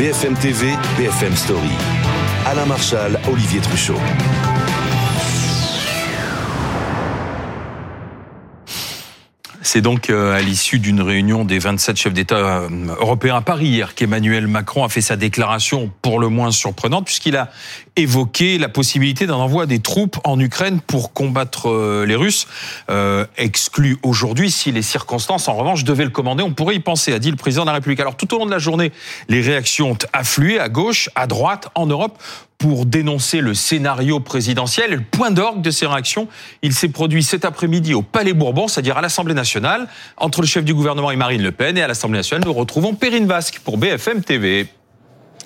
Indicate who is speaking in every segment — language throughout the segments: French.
Speaker 1: BFM TV, BFM Story. Alain Marchal, Olivier Truchot.
Speaker 2: C'est donc euh, à l'issue d'une réunion des 27 chefs d'État euh, européens à Paris hier qu'Emmanuel Macron a fait sa déclaration pour le moins surprenante puisqu'il a évoqué la possibilité d'un envoi des troupes en Ukraine pour combattre euh, les Russes, exclu aujourd'hui si les circonstances en revanche devaient le commander. On pourrait y penser, a dit le président de la République. Alors tout au long de la journée, les réactions ont afflué à gauche, à droite, en Europe pour dénoncer le scénario présidentiel. le point d'orgue de ces réactions, il s'est produit cet après-midi au Palais Bourbon, c'est-à-dire à, l'Assemblée nationale, entre le chef du gouvernement et Marine Le Pen. Et à l'Assemblée nationale, nous retrouvons Perrine Vasque pour BFM TV.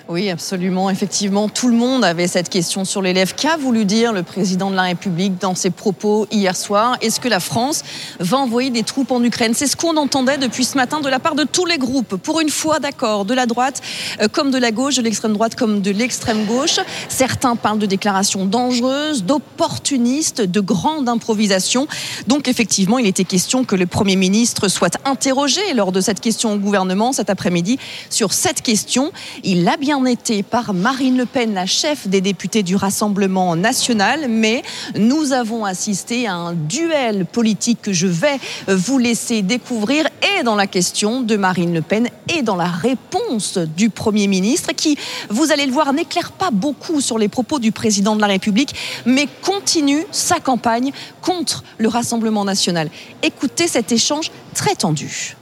Speaker 3: Oui, absolument. Effectivement, tout le monde avait cette question sur l'élève. Qu'a voulu dire le président de la République dans ses propos hier soir? Est-ce que la France va envoyer des troupes en Ukraine? C'est ce qu'on entendait depuis ce matin de la part de tous les groupes. Pour une fois, d'accord, de la droite euh, comme de la gauche, de l'extrême droite comme de l'extrême gauche. Certains parlent de déclarations dangereuses, d'opportunistes, de grande improvisation. Donc, effectivement, il était question que le Premier ministre soit interrogé lors de cette question au gouvernement cet après-midi sur cette question. Été par Marine Le Pen, la chef des députés du Rassemblement national, mais nous avons assisté à un duel politique que je vais vous laisser découvrir et dans la question de Marine Le Pen et dans la réponse du Premier ministre qui, vous allez le voir, n'éclaire pas beaucoup sur les propos du président de la République, mais continue sa campagne contre le Rassemblement national. Écoutez cet échange très tendu.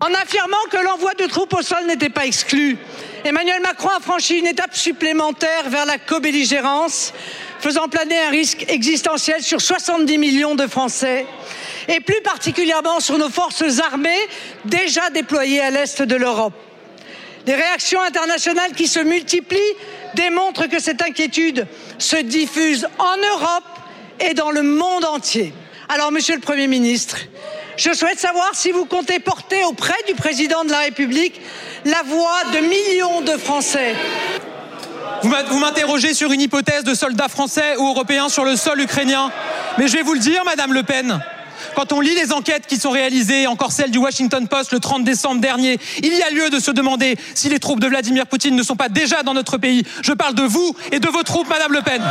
Speaker 4: En affirmant que l'envoi de troupes au sol n'était pas exclu, Emmanuel Macron a franchi une étape supplémentaire vers la co-belligérance, faisant planer un risque existentiel sur 70 millions de Français et plus particulièrement sur nos forces armées déjà déployées à l'est de l'Europe. Les réactions internationales qui se multiplient démontrent que cette inquiétude se diffuse en Europe et dans le monde entier. Alors, Monsieur le Premier ministre, je souhaite savoir si vous comptez porter auprès du président de la République la voix de millions de Français.
Speaker 5: Vous m'interrogez sur une hypothèse de soldats français ou européens sur le sol ukrainien. Mais je vais vous le dire, Madame Le Pen. Quand on lit les enquêtes qui sont réalisées, encore celle du Washington Post le 30 décembre dernier, il y a lieu de se demander si les troupes de Vladimir Poutine ne sont pas déjà dans notre pays. Je parle de vous et de vos troupes, Madame Le Pen.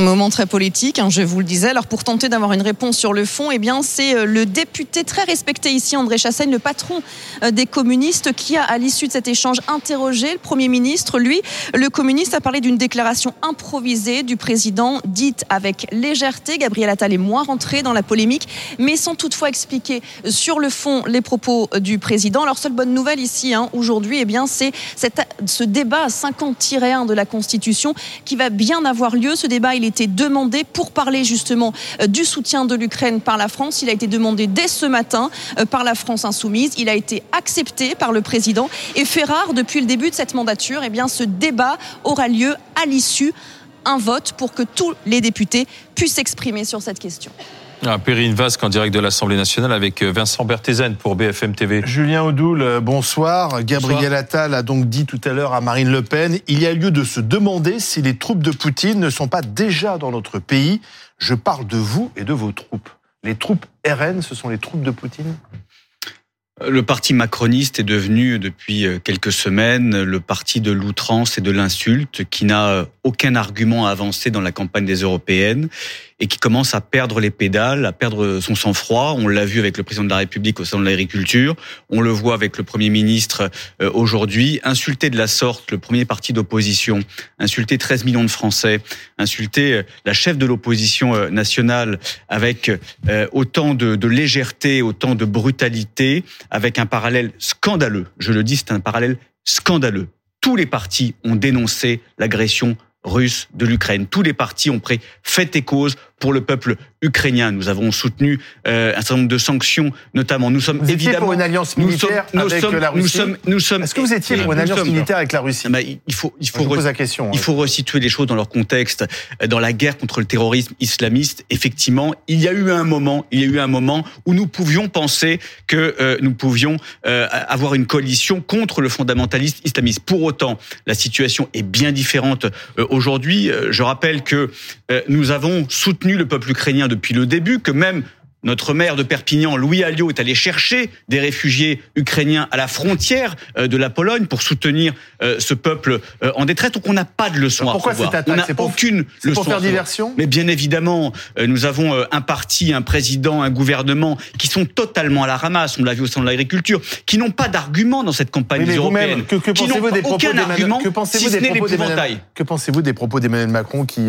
Speaker 3: Moment très politique, hein, je vous le disais. Alors pour tenter d'avoir une réponse sur le fond, eh bien c'est euh, le député très respecté ici, André Chassaigne, le patron euh, des communistes, qui a à l'issue de cet échange interrogé le Premier ministre. Lui, le communiste a parlé d'une déclaration improvisée du président, dite avec légèreté. Gabriel Attal est moins rentré dans la polémique, mais sans toutefois expliquer sur le fond les propos euh, du président. Alors seule bonne nouvelle ici, hein, aujourd'hui, eh bien c'est ce débat 50-1 de la Constitution qui va bien avoir lieu. Ce débat, il été demandé pour parler justement euh, du soutien de l'Ukraine par la France. Il a été demandé dès ce matin euh, par la France insoumise. Il a été accepté par le président et fait rare depuis le début de cette mandature. Eh ce débat aura lieu à l'issue un vote pour que tous les députés puissent s'exprimer sur cette question.
Speaker 2: Ah, Perrine Vasque en direct de l'Assemblée nationale avec euh, Vincent Berthézen pour BFM TV.
Speaker 6: Julien Audoul, euh, bonsoir. Gabriel Attal a donc dit tout à l'heure à Marine Le Pen, il y a lieu de se demander si les troupes de Poutine ne sont pas déjà dans notre pays. Je parle de vous et de vos troupes. Les troupes RN, ce sont les troupes de Poutine?
Speaker 7: Le parti macroniste est devenu depuis euh, quelques semaines le parti de l'outrance et de l'insulte qui n'a aucun argument à avancer dans la campagne des européennes et qui commence à perdre les pédales, à perdre son sang-froid. On l'a vu avec le président de la République au sein de l'agriculture, on le voit avec le Premier ministre euh, aujourd'hui. Insulter de la sorte le premier parti d'opposition, insulter 13 millions de Français, insulter euh, la chef de l'opposition euh, nationale avec autant de, de légèreté, autant de brutalité, avec un parallèle scandaleux. Je le dis, c'est un parallèle scandaleux. Tous les partis ont dénoncé l'agression russe de l'Ukraine. Tous les partis ont pris fait et cause pour le peuple ukrainien. Nous avons soutenu euh, un certain nombre de sanctions, notamment. Nous sommes
Speaker 6: vous
Speaker 7: évidemment
Speaker 6: pour une alliance militaire avec la Russie.
Speaker 7: Nous sommes, nous sommes.
Speaker 6: Est-ce que vous étiez pour une alliance militaire avec la Russie?
Speaker 7: Il faut, il faut,
Speaker 6: pose la question,
Speaker 7: il faut resituer les choses dans leur contexte. Dans la guerre contre le terrorisme islamiste, effectivement, il y a eu un moment, il y a eu un moment où nous pouvions penser que euh, nous pouvions euh, avoir une coalition contre le fondamentaliste islamiste. Pour autant, la situation est bien différente euh, aujourd'hui. Je rappelle que nous avons soutenu le peuple ukrainien depuis le début, que même notre maire de Perpignan, Louis Alliot, est allé chercher des réfugiés ukrainiens à la frontière euh, de la Pologne pour soutenir euh, ce peuple euh, en détresse. Donc on n'a pas de leçon à
Speaker 6: Pourquoi cette attaque
Speaker 7: On n'a
Speaker 6: pour-
Speaker 7: aucune
Speaker 6: c'est
Speaker 7: leçon
Speaker 6: pour faire diversion
Speaker 7: Mais bien évidemment, nous avons un parti, un président, un gouvernement qui sont totalement à la ramasse. On l'a vu au sein de l'agriculture, qui n'ont pas d'argument dans cette campagne
Speaker 6: Oui,
Speaker 7: européenne,
Speaker 6: que, que
Speaker 7: qui n'ont
Speaker 6: pensez-vous des propos
Speaker 7: aucun
Speaker 6: d'Emmanuel
Speaker 7: argument,
Speaker 6: que pensez-vous
Speaker 7: si ce
Speaker 6: des pensez-vous des propos d'Emmanuel Macron qui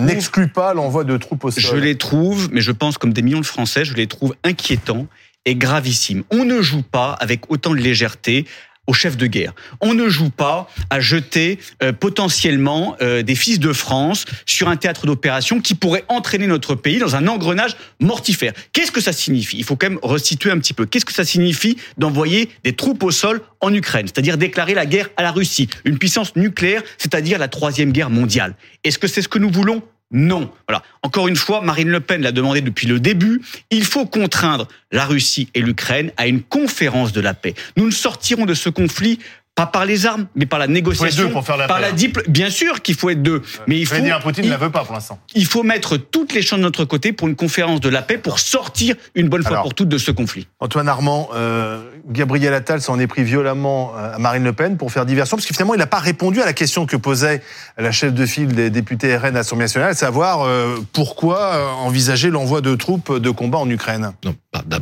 Speaker 6: n'exclut pas l'envoi de troupes au sol
Speaker 7: Je les trouve, mais je pense comme des millions de Français, je les trouve inquiétants et gravissimes. On ne joue pas avec autant de légèreté au chef de guerre. On ne joue pas à jeter euh, potentiellement euh, des fils de France sur un théâtre d'opération qui pourrait entraîner notre pays dans un engrenage mortifère. Qu'est-ce que ça signifie? Il faut quand même resituer un petit peu. Qu'est-ce que ça signifie d'envoyer des troupes au sol en Ukraine? C'est-à-dire déclarer la guerre à la Russie, une puissance nucléaire, c'est-à-dire la troisième guerre mondiale. Est-ce que c'est ce que nous voulons? Non. Voilà. Encore une fois, Marine Le Pen l'a demandé depuis le début. Il faut contraindre la Russie et l'Ukraine à une conférence de la paix. Nous ne sortirons de ce conflit pas par les armes, mais par la négociation,
Speaker 6: deux pour faire la
Speaker 7: par
Speaker 6: paix,
Speaker 7: la
Speaker 6: hein.
Speaker 7: diplo- Bien sûr qu'il faut être deux, mais il faut.
Speaker 6: Vladimir Poutine
Speaker 7: il-
Speaker 6: ne la veut pas pour l'instant.
Speaker 7: il faut mettre toutes les chances de notre côté pour une conférence de la paix pour sortir une bonne fois
Speaker 6: Alors.
Speaker 7: pour toutes de ce conflit.
Speaker 6: Antoine Armand, euh, Gabriel Attal s'en est pris violemment à Marine Le Pen pour faire diversion, parce que finalement, il n'a pas répondu à la question que posait la chef de file des députés RN à l'Assemblée nationale, à savoir euh, pourquoi euh, envisager l'envoi de troupes de combat en Ukraine.
Speaker 8: Non,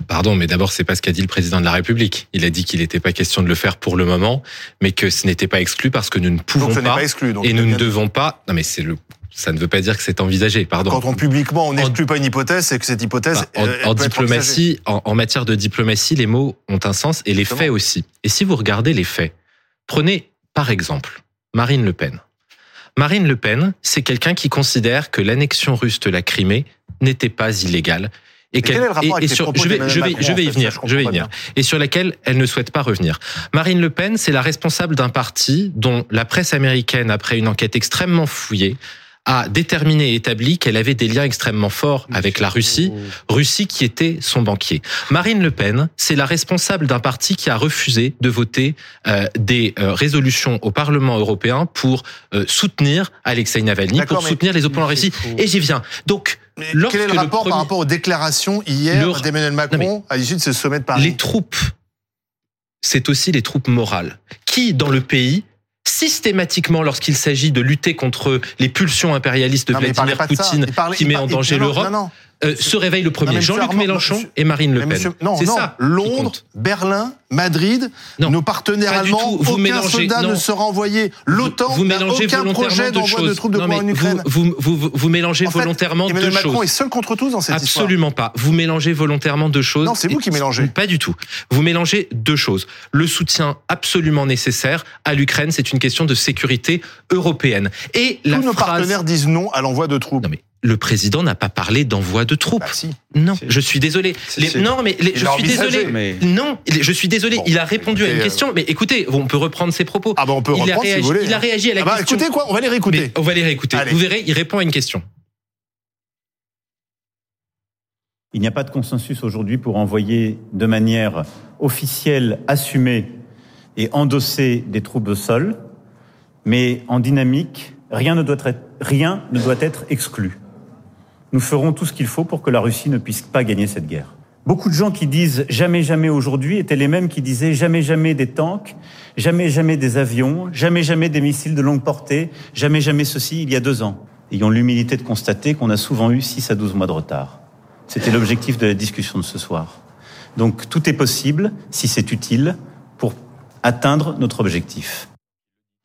Speaker 8: pardon, mais d'abord, c'est pas ce qu'a dit le président de la République. Il a dit qu'il n'était pas question de le faire pour le moment, mais que ce n'était pas exclu parce que nous ne pouvons
Speaker 6: Donc
Speaker 8: pas,
Speaker 6: pas exclu. Donc,
Speaker 8: et nous ne devons pas. Non, mais c'est le. Ça ne veut pas dire que c'est envisagé. Pardon.
Speaker 6: Quand on publiquement on n'exclut pas une hypothèse, c'est que cette hypothèse
Speaker 8: Bah, en,
Speaker 6: elle
Speaker 8: diplomatie, en, en matière de diplomatie, les mots ont un sens et les
Speaker 6: Exactement.
Speaker 8: faits aussi. Et si vous regardez les faits, prenez par exemple Marine Le Pen. Marine Le Pen, c'est quelqu'un qui considère que l'annexion russe de la Crimée n'était pas illégale. Et
Speaker 6: quel
Speaker 8: qu'elle-
Speaker 6: est le rapport
Speaker 8: et-
Speaker 6: avec
Speaker 8: et
Speaker 6: les
Speaker 8: sur- je vais, je vais,
Speaker 6: Macron,
Speaker 8: je vais y venir,
Speaker 6: je
Speaker 8: vais y venir, et sur laquelle elle ne souhaite pas revenir. Marine Le Pen, c'est la responsable d'un parti dont la presse américaine, après une enquête extrêmement fouillée, a déterminé et établi qu'elle avait des liens extrêmement forts avec la Russie, Russie qui était son banquier. Marine Le Pen, c'est la responsable d'un parti qui a refusé de voter euh, des euh, résolutions au Parlement européen pour euh, soutenir Alexei Navalny, pour soutenir les opposants en Russie. Et j'y viens. Donc,
Speaker 6: Mais quel est le
Speaker 8: le
Speaker 6: rapport
Speaker 8: premier-
Speaker 6: par rapport aux déclarations hier
Speaker 8: Le-
Speaker 6: d'Emmanuel Macron à l'issue de ce sommet de Paris
Speaker 8: les troupes, c'est aussi les troupes morales qui, dans le pays, systématiquement, lorsqu'il s'agit de lutter contre les pulsions impérialistes de
Speaker 6: Non,
Speaker 8: Vladimir
Speaker 6: de.
Speaker 8: Poutine, qui met en danger l'Europe,
Speaker 6: non, non.
Speaker 8: Euh, se réveille le premier Jean-Luc Mélenchon
Speaker 6: monsieur-
Speaker 8: et Marine Le Pen.
Speaker 6: monsieur- non,
Speaker 8: c'est
Speaker 6: non,
Speaker 8: ça.
Speaker 6: Londres. Berlin, Madrid,
Speaker 8: Non,
Speaker 6: nos partenaires allemands.
Speaker 8: Vous
Speaker 6: aucun
Speaker 8: mélangez-
Speaker 6: soldat
Speaker 8: non.
Speaker 6: ne sera envoyé. L'OTAN
Speaker 8: vous
Speaker 6: n'a
Speaker 8: mélangez
Speaker 6: aucun projet
Speaker 8: volontairement deux
Speaker 6: d'envoi de
Speaker 8: choses.
Speaker 6: troupes de
Speaker 8: Non,
Speaker 6: combat en Ukraine.
Speaker 8: vous, vous, vous, vous mélangez
Speaker 6: En fait,
Speaker 8: volontairement
Speaker 6: Emmanuel
Speaker 8: deux
Speaker 6: Macron
Speaker 8: choses.
Speaker 6: est seul contre tous dans cette histoire.
Speaker 8: Absolument pas. Vous mélangez volontairement deux choses.
Speaker 6: Non, c'est vous qui mélangez.
Speaker 8: Pas du tout. Vous mélangez deux choses. Le soutien absolument nécessaire à l'Ukraine, c'est une question de sécurité européenne. Et la
Speaker 6: Tous nos
Speaker 8: phrase...
Speaker 6: partenaires disent non à l'envoi de troupes.
Speaker 8: Non mais le président n'a pas parlé d'envoi de troupes.
Speaker 6: Bah, si.
Speaker 8: Non,
Speaker 7: Si.
Speaker 8: je suis désolé.
Speaker 7: Si,
Speaker 8: Les-
Speaker 7: si.
Speaker 8: non, mais les- je suis désolé.
Speaker 7: mais-
Speaker 8: Non, je suis désolé.
Speaker 6: Bon,
Speaker 8: il a répondu à une
Speaker 6: écoutez,
Speaker 8: question. Mais écoutez, on peut reprendre ses propos.
Speaker 6: Ah bah on peut
Speaker 8: il, a
Speaker 6: reprendre si
Speaker 8: réagi,
Speaker 6: vous voulez.
Speaker 8: il a réagi à la
Speaker 6: Ah bah
Speaker 8: question.
Speaker 6: écoutez quoi, on va les réécouter.
Speaker 8: Mais on va les réécouter.
Speaker 6: Allez.
Speaker 8: Vous verrez, il répond à une question.
Speaker 9: Il n'y a pas de consensus aujourd'hui pour envoyer de manière officielle, assumée et endosser des troupes au sol, mais en dynamique, rien ne doit être, rien ne doit être exclu. Nous ferons tout ce qu'il faut pour que la Russie ne puisse pas gagner cette guerre. Beaucoup de gens qui disent jamais jamais aujourd'hui étaient les mêmes qui disaient jamais jamais des tanks, jamais jamais des avions, jamais jamais des missiles de longue portée, jamais jamais ceci il y a deux ans. Ayons l'humilité de constater qu'on a souvent eu 6 à 12 mois de retard. C'était l'objectif de la discussion de ce soir. Donc tout est possible, si c'est utile, pour atteindre notre objectif.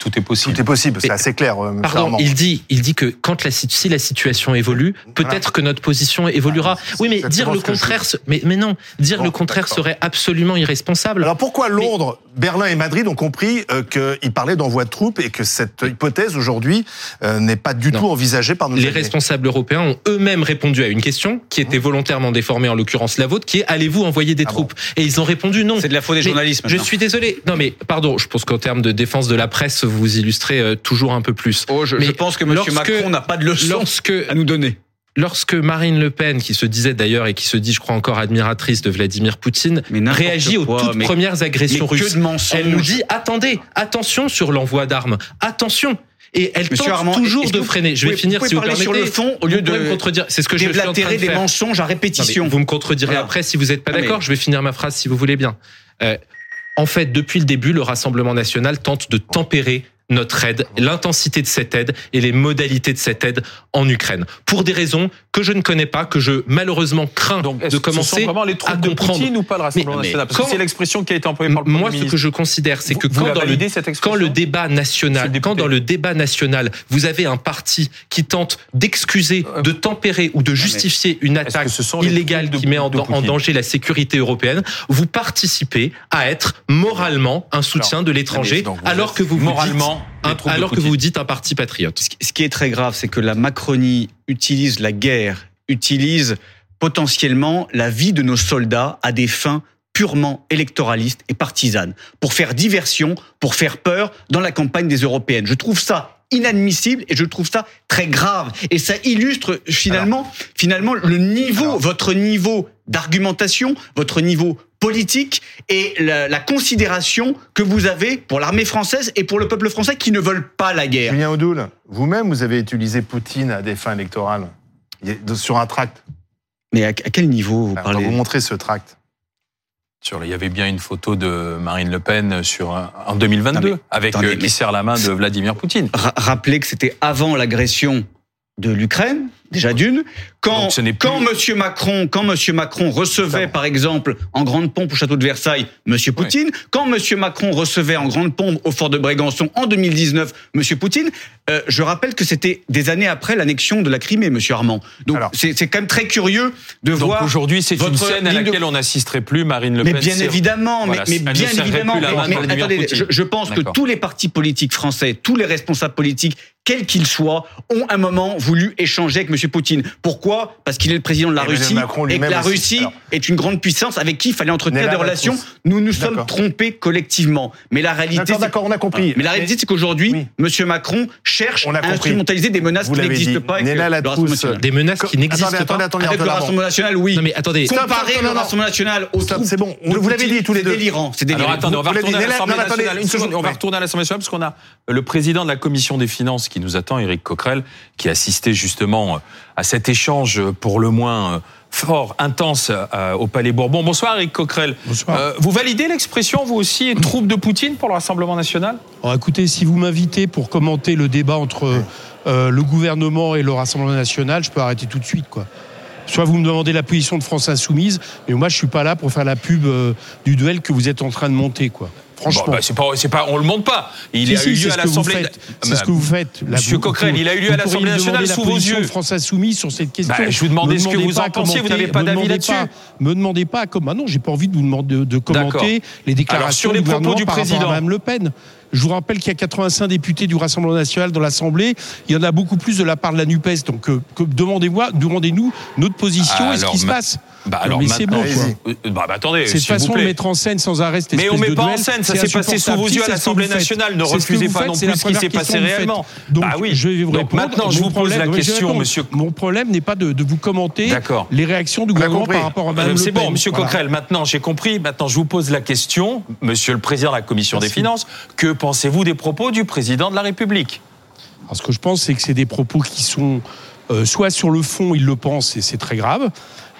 Speaker 2: Tout est possible.
Speaker 6: Tout est possible, c'est assez clair. euh,
Speaker 8: Pardon, il dit, il dit que quand la, si la situation évolue, peut-être que notre position évoluera.
Speaker 6: Ah,
Speaker 8: Oui, mais dire le
Speaker 6: je
Speaker 8: contraire, mais, mais non, dire
Speaker 6: Bon,
Speaker 8: le contraire serait absolument irresponsable.
Speaker 6: Alors pourquoi Londres, Berlin et Madrid ont compris euh, qu'il parlait d'envoi de troupes et que cette hypothèse aujourd'hui euh, n'est pas du
Speaker 8: Non.
Speaker 6: tout envisagée par nos
Speaker 8: les
Speaker 6: alliés
Speaker 8: responsables européens ont eux-mêmes répondu à une question qui était volontairement déformée, en l'occurrence la vôtre, qui est allez-vous envoyer des
Speaker 6: Ah
Speaker 8: troupes Et ils ont répondu non.
Speaker 7: C'est de la faute des
Speaker 8: Mais
Speaker 7: journalistes.
Speaker 8: Je suis désolé. Non mais pardon, je pense qu'en termes de défense de la presse, vous illustrez euh, toujours un peu plus.
Speaker 7: Oh, je,
Speaker 8: Mais
Speaker 7: je pense que M.
Speaker 8: lorsque-
Speaker 7: Macron n'a pas de leçon
Speaker 8: Lorsque
Speaker 7: à nous donner.
Speaker 8: lorsque Marine Le Pen, qui se disait d'ailleurs et qui se dit, je crois encore admiratrice de Vladimir Poutine,
Speaker 7: Mais
Speaker 8: réagit aux toutes
Speaker 7: mais-
Speaker 8: premières agressions
Speaker 7: mais que
Speaker 8: russes.
Speaker 7: de.
Speaker 8: Elle nous dit attendez, attention sur l'envoi d'armes, attention. Et elle
Speaker 7: Monsieur
Speaker 8: tente
Speaker 7: Armand,
Speaker 8: toujours de
Speaker 7: vous
Speaker 8: freiner. Je vais
Speaker 7: pouvez-
Speaker 8: finir
Speaker 7: vous
Speaker 8: si vous permettez.
Speaker 7: sur le fond au lieu de
Speaker 8: me contredire. C'est ce que je suis en train de
Speaker 7: déblatérer des
Speaker 8: faire.
Speaker 7: mensonges à
Speaker 8: Non,
Speaker 7: répétition.
Speaker 8: vous me contredirez
Speaker 7: Voilà.
Speaker 8: après si vous n'êtes pas
Speaker 7: mais-
Speaker 8: d'accord. Je vais finir ma phrase si vous voulez bien. Euh, en fait, depuis le début, le Rassemblement national tente de tempérer notre aide, l'intensité de cette aide et les modalités de cette aide en Ukraine. Pour des raisons que je ne connais pas, que je malheureusement crains
Speaker 2: Donc,
Speaker 8: de
Speaker 2: que ce
Speaker 8: commencer
Speaker 2: sont vraiment les
Speaker 8: à
Speaker 2: de
Speaker 8: comprendre.
Speaker 2: Poutine ou pas le Rassemblement
Speaker 8: Mais- mais
Speaker 2: national? Parce que c'est l'expression qui a été employée par le
Speaker 8: Moi,
Speaker 2: Premier
Speaker 8: ce
Speaker 2: ministre.
Speaker 8: que je considère, c'est que
Speaker 2: Vous-
Speaker 8: quand dans, le, quand débat national, quand dans le débat national, vous avez un parti qui tente d'excuser,
Speaker 2: Euh,
Speaker 8: de tempérer ou de justifier une attaque
Speaker 2: ce
Speaker 8: illégale qui met en, danger la sécurité européenne, vous participez à être moralement un soutien de l'étranger, alors que vous vous
Speaker 2: moralement
Speaker 8: un- alors que
Speaker 2: Poutine.
Speaker 8: vous dites un parti patriote.
Speaker 7: Ce qui- Ce qui est très grave, c'est que la Macronie utilise la guerre, utilise potentiellement la vie de nos soldats à des fins purement électoralistes et partisanes, pour faire diversion, pour faire peur dans la campagne des européennes. Je trouve ça inadmissible et je trouve ça très grave. Et ça illustre finalement, finalement le niveau, votre niveau d'argumentation, votre niveau politique et la, la considération que vous avez pour l'armée française et pour le peuple français qui ne veulent pas la guerre.
Speaker 6: Julien Audoul, vous-même, vous avez utilisé Poutine à des fins électorales sur un tract.
Speaker 7: Mais à, à quel niveau vous
Speaker 6: On va
Speaker 7: parlez
Speaker 6: vous montrer ce tract.
Speaker 2: Sur, il y avait bien une photo de Marine Le Pen sur en 2022
Speaker 7: Non, mais-
Speaker 2: avec
Speaker 7: attendez,
Speaker 2: euh, qui
Speaker 7: mais-
Speaker 2: serre la main de Vladimir Poutine.
Speaker 7: Ra- Rappelez que c'était avant l'agression de l'Ukraine, déjà d'une. Quand,
Speaker 2: Donc ce n'est plus-
Speaker 7: quand Monsieur Macron, quand Monsieur Macron recevait, par exemple, en grande pompe au château de Versailles, Monsieur Poutine, quand Monsieur Macron recevait en grande pompe au fort de Brégançon en 2019, Monsieur Poutine, euh, je rappelle que c'était des années après l'annexion de la Crimée, Monsieur Armand. Donc c'est quand même très curieux de
Speaker 2: Donc
Speaker 7: voir.
Speaker 2: aujourd'hui, c'est une scène à
Speaker 7: de-
Speaker 2: laquelle on n'assisterait plus. Marine Le
Speaker 7: mais
Speaker 2: Pen.
Speaker 7: bien
Speaker 2: c'est-
Speaker 7: évidemment,
Speaker 2: Voilà,
Speaker 7: mais, mais bien évidemment. mais attendez, je, je pense que tous les partis politiques français, tous les responsables politiques, quels qu'ils soient, ont un moment voulu échanger avec M. Poutine. Pourquoi Parce qu'il est le président de la
Speaker 6: Emmanuel
Speaker 7: Russie
Speaker 6: Macron
Speaker 7: et que la. Russie
Speaker 6: Alors.
Speaker 7: est une grande puissance avec qui il fallait entretenir des relations. Nous nous sommes trompés collectivement. Mais la réalité,
Speaker 6: D'accord, on a compris.
Speaker 7: mais la réalité, c'est qu'aujourd'hui,
Speaker 6: Oui.
Speaker 7: M. Macron cherche
Speaker 6: On a
Speaker 7: à
Speaker 6: compris.
Speaker 7: instrumentaliser des menaces
Speaker 6: Vous
Speaker 7: qui n'existent pas avec
Speaker 6: Néla
Speaker 7: le.
Speaker 8: Des menaces qui n'existent
Speaker 6: Attendez, attendez,
Speaker 8: pas.
Speaker 6: attendez,
Speaker 7: Avec le Rassemblement national, oui.
Speaker 8: Non mais attendez,
Speaker 7: Comparer le. Rassemblement national au
Speaker 6: Stop, c'est bon. Vous l'avez dit tous les deux.
Speaker 7: C'est délirant. C'est délirant.
Speaker 2: Attendez, on va retourner à l'Assemblée nationale. Une seconde, on va retourner à l'Assemblée nationale parce qu'on a le président de la commission des finances qui nous attend, Éric Coquerel, qui a assisté justement à cet échange pour le moins euh, fort, intense euh, au Palais Bourbon. Bonsoir Éric Coquerel.
Speaker 10: Bonsoir.
Speaker 2: Euh, vous validez l'expression, vous aussi, troupe de Poutine pour le Rassemblement national?
Speaker 10: Alors écoutez, si vous m'invitez pour commenter le débat entre euh, le gouvernement et le Rassemblement national, je peux arrêter tout de suite. quoi. Soit vous me demandez la position de France Insoumise, mais moi je suis pas là pour faire la pub du duel que vous êtes en train de monter. quoi. Franchement.
Speaker 2: Bon, bah, c'est pas, c'est pas, on le monte pas. Il
Speaker 10: Si,
Speaker 2: a
Speaker 10: si,
Speaker 2: eu lieu à l'Assemblée.
Speaker 10: C'est ce que vous faites. Là,
Speaker 2: Monsieur
Speaker 10: vous-
Speaker 2: Coquerel,
Speaker 10: vous-
Speaker 2: il a eu lieu à l'Assemblée nationale sous vos yeux.
Speaker 10: France Insoumise sur cette question.
Speaker 2: Bah, je vous demandais ce que vous en pensiez, vous n'avez pas d'avis là-dessus.
Speaker 10: Me demandez pas comment. Non, j'ai pas envie de vous demander de, de commenter les déclarations
Speaker 2: sur les propos du président.
Speaker 10: Mme Le Pen. Je vous rappelle qu'il y a 85 députés du Rassemblement national dans l'Assemblée. Il y en a beaucoup plus de la part de la Nupes. Donc, euh, demandez-moi, demandez-nous notre position et ce
Speaker 2: Alors,
Speaker 10: qui se passe.
Speaker 2: Bah alors
Speaker 10: mais c'est bon, quoi.
Speaker 2: Euh, Bah, bah, attendez,
Speaker 10: Cette façon de mettre en scène sans arrêt cette
Speaker 2: Mais on
Speaker 10: espèce
Speaker 2: met pas en scène, ça s'est passé sous vos yeux à l'Assemblée nationale. Ne refusez pas non plus ce qui s'est passé réellement.
Speaker 10: Donc,
Speaker 2: Bah oui.
Speaker 10: je vais vous répondre.
Speaker 2: maintenant, je vous pose la question, monsieur.
Speaker 10: Mon problème n'est pas de, vous commenter les réactions du gouvernement par rapport à Mme
Speaker 2: Euh, C'est bon. Monsieur. Coquerel, maintenant j'ai compris. Maintenant je vous pose la question, Monsieur le Président de la Commission des. Finances. Que pensez-vous des propos du Président de la République?
Speaker 10: Alors, ce que je pense, c'est que c'est des propos qui sont euh, soit sur le fond, il le pense et c'est très grave.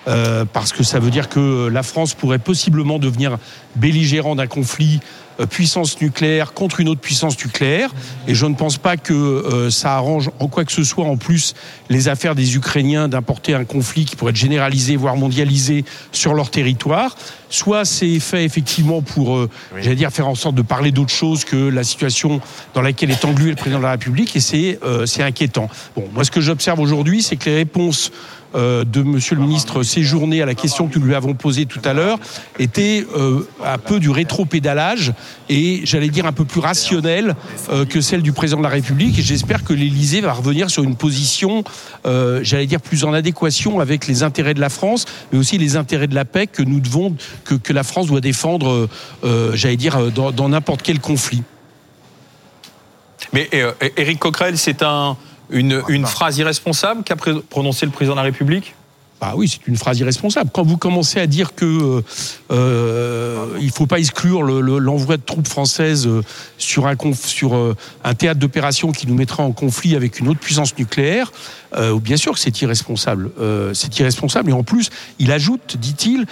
Speaker 10: Euh, parce que ça veut dire que la France pourrait possiblement devenir belligérant d'un conflit euh, puissance nucléaire contre une autre puissance nucléaire. Et je ne pense pas que euh, ça arrange en quoi que ce soit en plus les affaires des Ukrainiens d'importer un conflit qui pourrait être généralisé, voire mondialisé sur leur territoire. Soit c'est fait effectivement pour, euh, j'allais dire, faire en sorte de parler d'autre chose que la situation dans laquelle est englué le président de la République, et c'est euh, c'est inquiétant. Bon, moi, ce que j'observe aujourd'hui, c'est que les réponses euh, de Monsieur le ministre Séjourné à la question que nous lui avons posée tout à l'heure étaient euh, un peu du rétro-pédalage et j'allais dire un peu plus rationnel euh, que celle du président de la République. Et j'espère que l'Élysée va revenir sur une position, j'allais dire, plus en adéquation avec les intérêts de la France, mais aussi les intérêts de la paix que nous devons, que, que la France doit défendre, j'allais dire, dans n'importe quel conflit.
Speaker 2: Mais Éric Coquerel, c'est un, une, une phrase irresponsable qu'a prononcée le Président de la République?
Speaker 10: Bah oui, c'est une phrase irresponsable. Quand vous commencez à dire que euh, euh, il faut pas exclure le- le- l'envoi de troupes françaises euh, sur un conf- sur un théâtre d'opération qui nous mettra en conflit avec une autre puissance nucléaire, euh, bien sûr que c'est irresponsable. Euh, c'est irresponsable. Et en plus, il ajoute, dit-il,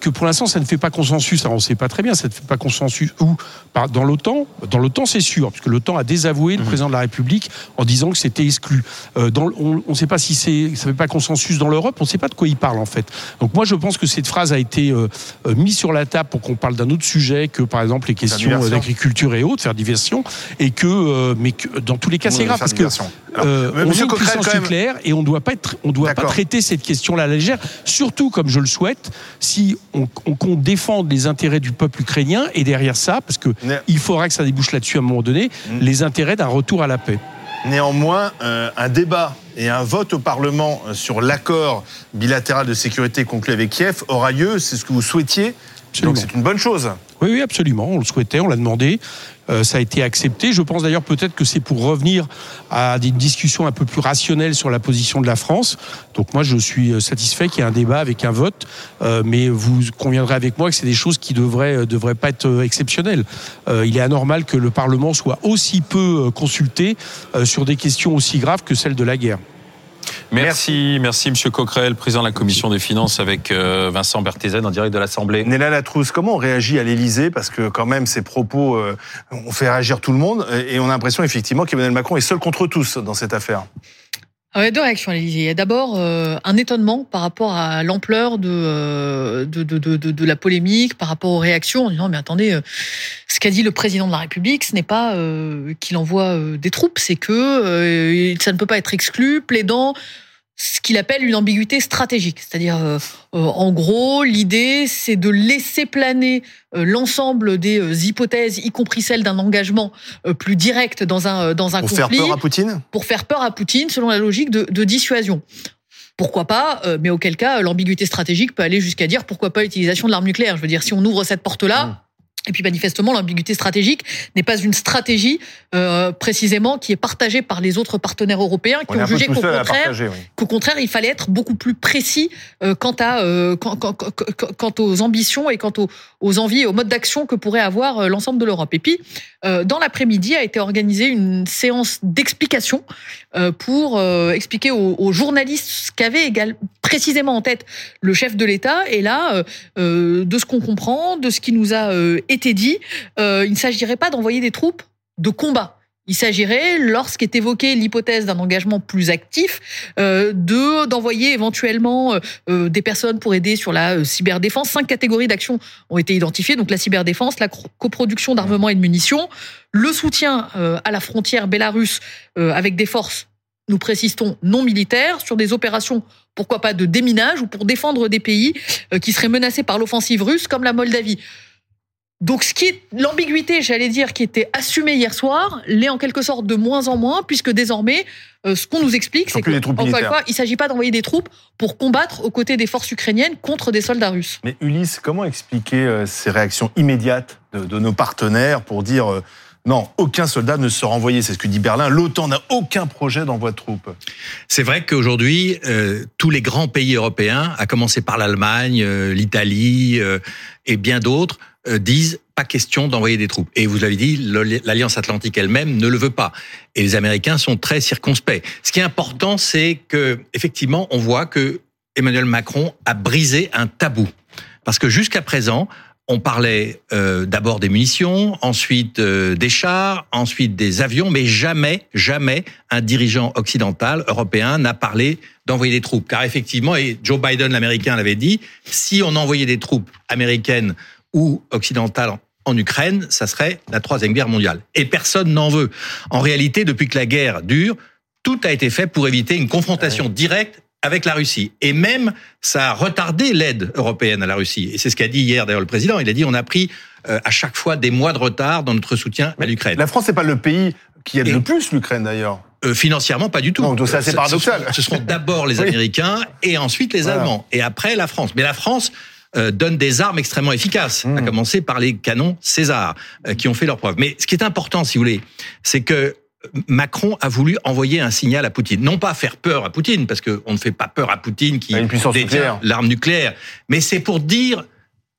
Speaker 10: que pour l'instant, ça ne fait pas consensus. Alors, on ne sait pas très bien, ça ne fait pas consensus où? Par- Dans l'OTAN, dans l'OTAN, c'est sûr, puisque l'OTAN a désavoué le président de la République en disant que c'était exclu. Dans, on ne sait pas si c'est, ça fait pas consensus dans l'Europe. On ne sait pas de quoi il parle en fait. Donc moi, je pense que cette phrase a été euh, euh, mise sur la table pour qu'on parle d'un autre sujet que, par exemple, les questions d'agriculture et autres, faire diversion, et que, euh, mais que dans tous les cas, c'est grave parce que euh, on
Speaker 6: Monsieur
Speaker 10: est une
Speaker 6: Coquerel,
Speaker 10: puissance
Speaker 6: quand même-
Speaker 10: nucléaire et on doit pas être, on doit pas traiter cette question-là à la légère. Surtout, comme je le souhaite, si on, on compte défendre les intérêts du peuple ukrainien et derrière ça, parce que
Speaker 6: Mais-
Speaker 10: il faudra que ça débouche là-dessus à un moment donné,
Speaker 6: Mm.
Speaker 10: les intérêts d'un retour à la paix.
Speaker 6: Néanmoins, euh, un débat et un vote au Parlement euh, sur l'accord bilatéral de sécurité conclu avec Kiev aura lieu. C'est ce que vous souhaitiez.
Speaker 10: Absolument.
Speaker 6: Donc c'est une bonne chose.
Speaker 10: Oui, oui, absolument. On le souhaitait, on l'a demandé. Euh, ça a été accepté. Je pense d'ailleurs peut-être que c'est pour revenir à des discussions un peu plus rationnelles sur la position de la France. Donc moi, je suis euh, satisfait qu'il y ait un débat avec un vote. Euh, mais vous conviendrez avec moi que c'est des choses qui devraient euh, devraient pas être euh, exceptionnelles. Euh, il est anormal que le Parlement soit aussi peu consulté sur des questions aussi graves que celle de la guerre.
Speaker 2: Merci, merci Monsieur Coquerel, président de la commission des finances avec euh, Vincent Berthézen en direct de l'Assemblée.
Speaker 6: Néla Latrousse, comment on réagit à l'Élysée? Parce que quand même, ces propos euh, ont fait réagir tout le monde et on a l'impression effectivement qu'Emmanuel Macron est seul contre tous dans cette affaire.
Speaker 11: Il y a deux réactions. Il y a d'abord euh, un étonnement par rapport à l'ampleur de, euh, de, de, de, de- la polémique, par rapport aux réactions, en disant mais attendez, euh, ce qu'a dit le président de la République, ce n'est pas euh, qu'il envoie euh, des troupes, c'est que ça ne peut pas être exclu, plaidant ce qu'il appelle une ambiguïté stratégique. C'est-à-dire, euh, euh, en gros, l'idée, c'est de laisser planer euh, l'ensemble des euh, hypothèses, y compris celle d'un engagement euh, plus direct dans un, euh, dans un
Speaker 6: Pour faire
Speaker 11: conflit
Speaker 6: peur à Poutine
Speaker 11: pour faire peur à Poutine selon la logique de, de dissuasion. Pourquoi pas, euh, mais auquel cas, l'ambiguïté stratégique peut aller jusqu'à dire pourquoi pas l'utilisation de l'arme nucléaire. Je veux dire, si on ouvre cette porte-là,
Speaker 6: Mm.
Speaker 11: Et puis manifestement, l'ambiguïté stratégique n'est pas une stratégie euh, précisément qui est partagée par les autres partenaires européens qui
Speaker 6: On
Speaker 11: ont jugé qu'au contraire,
Speaker 6: partager. oui.
Speaker 11: qu'au contraire, il fallait être beaucoup plus précis euh, quant, à, euh, quant, quant- quant- quant aux ambitions et quant aux, aux envies et aux modes d'action que pourrait avoir l'ensemble de l'Europe. Et puis, euh, dans l'après-midi a été organisée une séance d'explication euh, pour euh, expliquer aux, aux journalistes ce qu'avait égal, précisément en tête le chef de l'État. Et là, euh, euh, de ce qu'on comprend, de ce qui nous a euh, été dit, il ne s'agirait pas d'envoyer des troupes de combat. Il s'agirait, lorsqu'est évoquée l'hypothèse d'un engagement plus actif, de d'envoyer éventuellement des personnes pour aider sur la euh, cyberdéfense. Cinq catégories d'actions ont été identifiées donc la cyberdéfense, la coproduction d'armement et de munitions, le soutien à la frontière bélarusse avec des forces, nous précisons non militaires, sur des opérations pourquoi pas de déminage ou pour défendre des pays euh, qui seraient menacés par l'offensive russe comme la Moldavie. Donc, ce qui est l'ambiguïté, j'allais dire, qui était assumée hier soir, l'est en quelque sorte de moins en moins, puisque désormais, euh, ce qu'on nous explique, c'est
Speaker 6: plus
Speaker 11: que,
Speaker 6: des troupes
Speaker 11: encore une fois, il ne s'agit pas d'envoyer des troupes pour combattre aux côtés des forces ukrainiennes contre des soldats russes.
Speaker 6: Mais Ulysse, comment expliquer euh, ces réactions immédiates de, de nos partenaires pour dire euh, non, aucun soldat ne sera envoyé C'est ce que dit Berlin. L'OTAN n'a aucun projet d'envoi de troupes.
Speaker 12: C'est vrai qu'aujourd'hui, euh, tous les grands pays européens, à commencer par l'Allemagne, euh, l'Italie euh, et bien d'autres, disent pas question d'envoyer des troupes. Et vous l'avez dit, l'Alliance Atlantique elle-même ne le veut pas. Et les Américains sont très circonspects. Ce qui est important, c'est que effectivement, on voit que Emmanuel Macron a brisé un tabou. Parce que jusqu'à présent, on parlait euh, d'abord des munitions, ensuite euh, des chars, ensuite des avions, mais jamais, jamais un dirigeant occidental, européen, n'a parlé d'envoyer des troupes. Car effectivement, et Joe Biden, l'américain, l'avait dit, si on envoyait des troupes américaines ou occidentales en Ukraine, ça serait la troisième guerre mondiale. Et personne n'en veut. En réalité, depuis que la guerre dure, tout a été fait pour éviter une confrontation directe avec la Russie. Et même, ça a retardé l'aide européenne à la Russie. Et c'est ce qu'a dit hier d'ailleurs le président. Il a dit on a pris euh, à chaque fois des mois de retard dans notre soutien à l'Ukraine.
Speaker 6: La France n'est pas le pays qui aide
Speaker 12: Et-
Speaker 6: le plus l'Ukraine d'ailleurs.
Speaker 12: Euh, financièrement, pas du tout.
Speaker 6: Non, c'est assez
Speaker 12: Euh,
Speaker 6: paradoxal.
Speaker 12: Ce, ce seront d'abord les
Speaker 6: Oui.
Speaker 12: Américains et ensuite les
Speaker 6: Voilà.
Speaker 12: Allemands et après la France. Mais la France euh, donne des armes extrêmement efficaces,
Speaker 6: Mmh.
Speaker 12: à commencer par les canons César euh, qui ont fait leur preuve. Mais ce qui est important, si vous voulez, c'est que Macron a voulu envoyer un signal à Poutine. Non pas faire peur à Poutine, parce qu'on ne fait pas peur à Poutine qui
Speaker 6: Une puissance
Speaker 12: détient
Speaker 6: nucléaire.
Speaker 12: l'arme nucléaire, mais c'est pour dire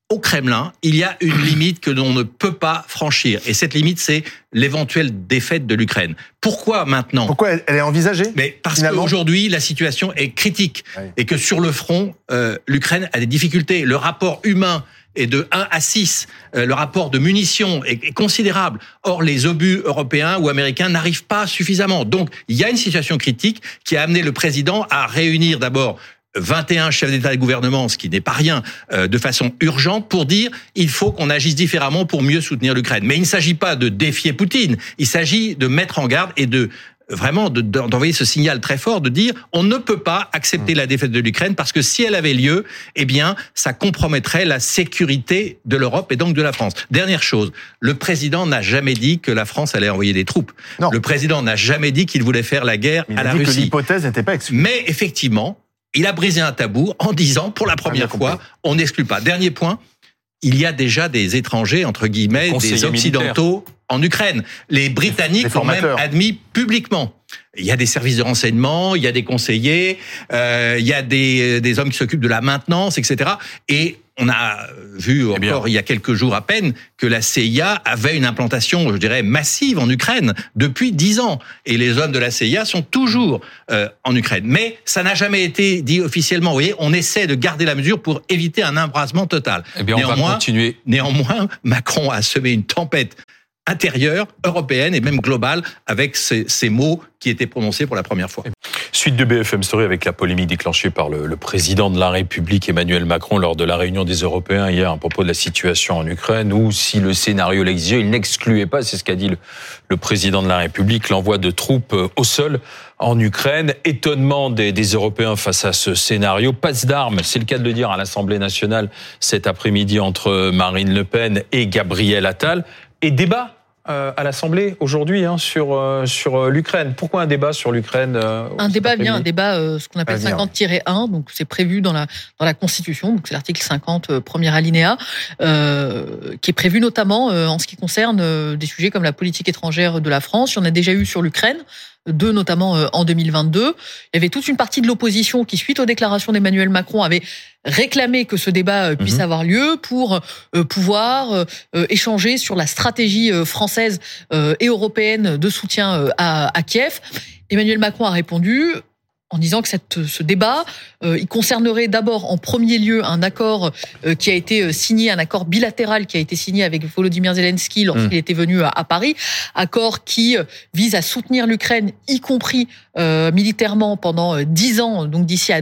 Speaker 12: au Kremlin, il y a une limite que l'on ne peut pas franchir. Et cette limite, c'est l'éventuelle défaite de l'Ukraine. Pourquoi maintenant?
Speaker 6: Pourquoi elle, est envisagée?
Speaker 12: Mais parce qu'aujourd'hui, la situation est critique et que sur le front, euh, l'Ukraine a des difficultés. Le rapport humain est de 1 à 6. Euh, le rapport de munitions est, considérable. Or, les obus européens ou américains n'arrivent pas suffisamment. Donc, il y a une situation critique qui a amené le président à réunir d'abord 21 chefs d'État et de gouvernement, ce qui n'est pas rien, euh, de façon urgente pour dire il faut qu'on agisse différemment pour mieux soutenir l'Ukraine. Mais il ne s'agit pas de défier Poutine, il s'agit de mettre en garde et de vraiment de- de- d'envoyer ce signal très fort de dire on ne peut pas accepter la défaite de l'Ukraine parce que si elle avait lieu, eh bien, ça compromettrait la sécurité de l'Europe et donc de la France. Dernière chose, le président n'a jamais dit que la France allait envoyer des troupes.
Speaker 6: Non.
Speaker 12: Le président n'a jamais dit qu'il voulait faire la guerre
Speaker 6: Il
Speaker 12: à
Speaker 6: a
Speaker 12: la
Speaker 6: dit
Speaker 12: Russie.
Speaker 6: l'hypothèse n'était pas exclue.
Speaker 12: Mais effectivement, il a brisé un tabou en disant pour la première fois,
Speaker 6: compris.
Speaker 12: on n'exclut pas. Dernier point, il y a déjà des étrangers, entre guillemets, des Occidentaux en Ukraine. Les Britanniques l'ont même admis publiquement. Il y a des services de renseignement, il y a des conseillers, euh, il y a des, des hommes qui s'occupent de la maintenance, etc. Et on a vu
Speaker 2: Eh bien.
Speaker 12: encore il y a quelques jours à peine que la CIA avait une implantation, je dirais, massive en Ukraine depuis dix ans. Et les hommes de la CIA sont toujours euh, en Ukraine. Mais ça n'a jamais été dit officiellement. Vous voyez, on essaie de garder la mesure pour éviter un embrasement total.
Speaker 2: Eh bien, on va continuer.
Speaker 12: Néanmoins, Macron a semé une tempête intérieure, européenne et même globale avec ces, mots qui étaient prononcés pour la première fois.
Speaker 2: Suite de BFM Story avec la polémique déclenchée par le, président de la République Emmanuel Macron lors de la réunion des Européens hier à propos de la situation en Ukraine où si le scénario l'exigeait, il n'excluait pas, c'est ce qu'a dit le, le président de la République, l'envoi de troupes euh, au sol en Ukraine. Étonnement des, des Européens face à ce scénario. Passe d'armes, c'est le cas de le dire, à l'Assemblée nationale cet après-midi entre Marine Le Pen et Gabriel Attal. Et débat euh, à l'Assemblée aujourd'hui hein, sur, euh, sur euh, l'Ukraine. Pourquoi un débat sur l'Ukraine euh,
Speaker 11: Un débat bien, un débat, ce qu'on appelle
Speaker 6: À venir.
Speaker 11: 50-1, donc c'est prévu dans la dans la Constitution, donc c'est l'article 50, euh, premier alinéa, qui est prévu notamment en ce qui concerne des sujets comme la politique étrangère de la France. Il y en a déjà eu sur l'Ukraine, deux notamment en 2022. Il y avait toute une partie de l'opposition qui, suite aux déclarations d'Emmanuel Macron, avait réclamé que ce débat euh, puisse
Speaker 2: Mhm.
Speaker 11: avoir lieu pour euh, pouvoir euh, échanger sur la stratégie française et européenne de soutien à, à Kiev. Emmanuel Macron a répondu en disant que cette, ce débat, euh, il concernerait d'abord en premier lieu un accord euh, qui a été signé, un accord bilatéral qui a été signé avec Volodymyr Zelensky lorsqu'il était venu à, à Paris, accord qui vise à soutenir l'Ukraine, y compris euh, militairement pendant dix ans, donc d'ici à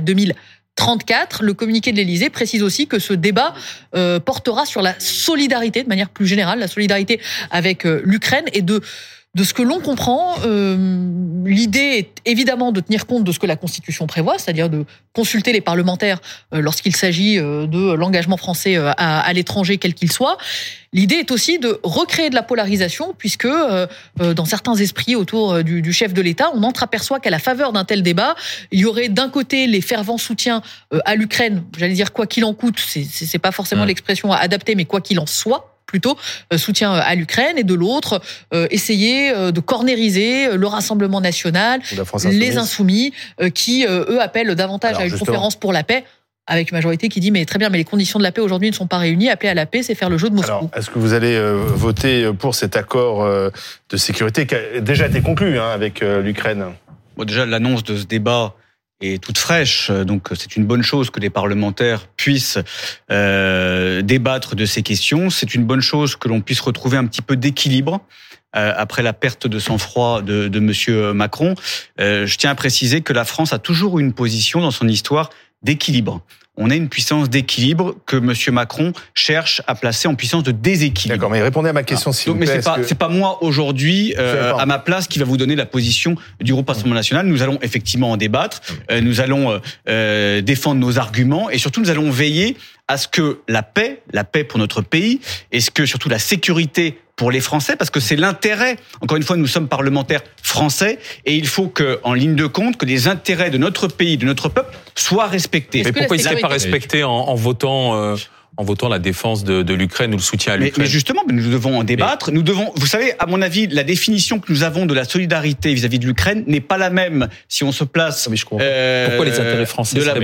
Speaker 11: 2034. Le communiqué de l'Élysée précise aussi que ce débat euh, portera sur la solidarité, de manière plus générale, la solidarité avec euh, l'Ukraine et de de ce que l'on comprend, euh, l'idée est évidemment de tenir compte de ce que la Constitution prévoit, c'est-à-dire de consulter les parlementaires euh, lorsqu'il s'agit euh, de l'engagement français euh, à, à l'étranger, quel qu'il soit. L'idée est aussi de recréer de la polarisation, puisque euh, euh, dans certains esprits autour du, du chef de l'État, on entreaperçoit qu'à la faveur d'un tel débat, il y aurait d'un côté les fervents soutiens euh, à l'Ukraine, j'allais dire quoi qu'il en coûte, c'est- pas forcément
Speaker 2: Ouais.
Speaker 11: l'expression adaptée, mais quoi qu'il en soit plutôt euh, soutien à l'Ukraine et de l'autre euh, essayer euh, de cornériser euh, le Rassemblement national,
Speaker 6: France
Speaker 11: les
Speaker 6: insoumise.
Speaker 11: insoumis euh, qui euh, eux appellent davantage
Speaker 6: Alors,
Speaker 11: à une
Speaker 6: justement.
Speaker 11: conférence pour la paix avec une majorité qui dit mais très bien mais les conditions de la paix aujourd'hui ne sont pas réunies appeler à la paix c'est faire le jeu de Moscou.
Speaker 6: Alors, est-ce que vous allez euh, voter pour cet accord euh, de sécurité qui a déjà été conclu hein, avec euh, l'Ukraine?
Speaker 7: Bon, déjà, l'annonce de ce débat est toute fraîche, donc c'est une bonne chose que les parlementaires puissent euh, débattre de ces questions. C'est une bonne chose que l'on puisse retrouver un petit peu d'équilibre euh, après la perte de sang-froid de, de Monsieur Macron. Euh, je tiens à préciser que la France a toujours eu une position dans son histoire d'équilibre. On a une puissance d'équilibre que Monsieur Macron cherche à placer en puissance de déséquilibre.
Speaker 6: D'accord, mais répondez à ma question, s'il
Speaker 7: Donc,
Speaker 6: vous
Speaker 7: mais c'est pas,
Speaker 6: que-
Speaker 7: c'est pas moi aujourd'hui euh, à ma place qui va vous donner la position du groupe Rassemblement National. Nous allons effectivement en débattre. Euh, nous allons euh, euh, défendre nos arguments et surtout nous allons veiller à ce que la paix, la paix pour notre pays, et ce que surtout la sécurité pour les Français, parce que c'est l'intérêt. Encore une fois, nous sommes parlementaires français et il faut que, en ligne de compte, que les intérêts de notre pays, de notre peuple, soient respectés.
Speaker 2: Mais pourquoi il ne serait pas
Speaker 11: sécurité-
Speaker 2: respecté en, en votant euh, en votant la défense de, de l'Ukraine ou le soutien à
Speaker 7: Mais,
Speaker 2: l'Ukraine?
Speaker 7: mais justement, nous devons en débattre. Nous devons, vous savez, à mon avis, la définition que nous avons de la solidarité vis-à-vis de l'Ukraine n'est pas la même si on se place. euh,
Speaker 2: Pourquoi les intérêts français
Speaker 7: de la-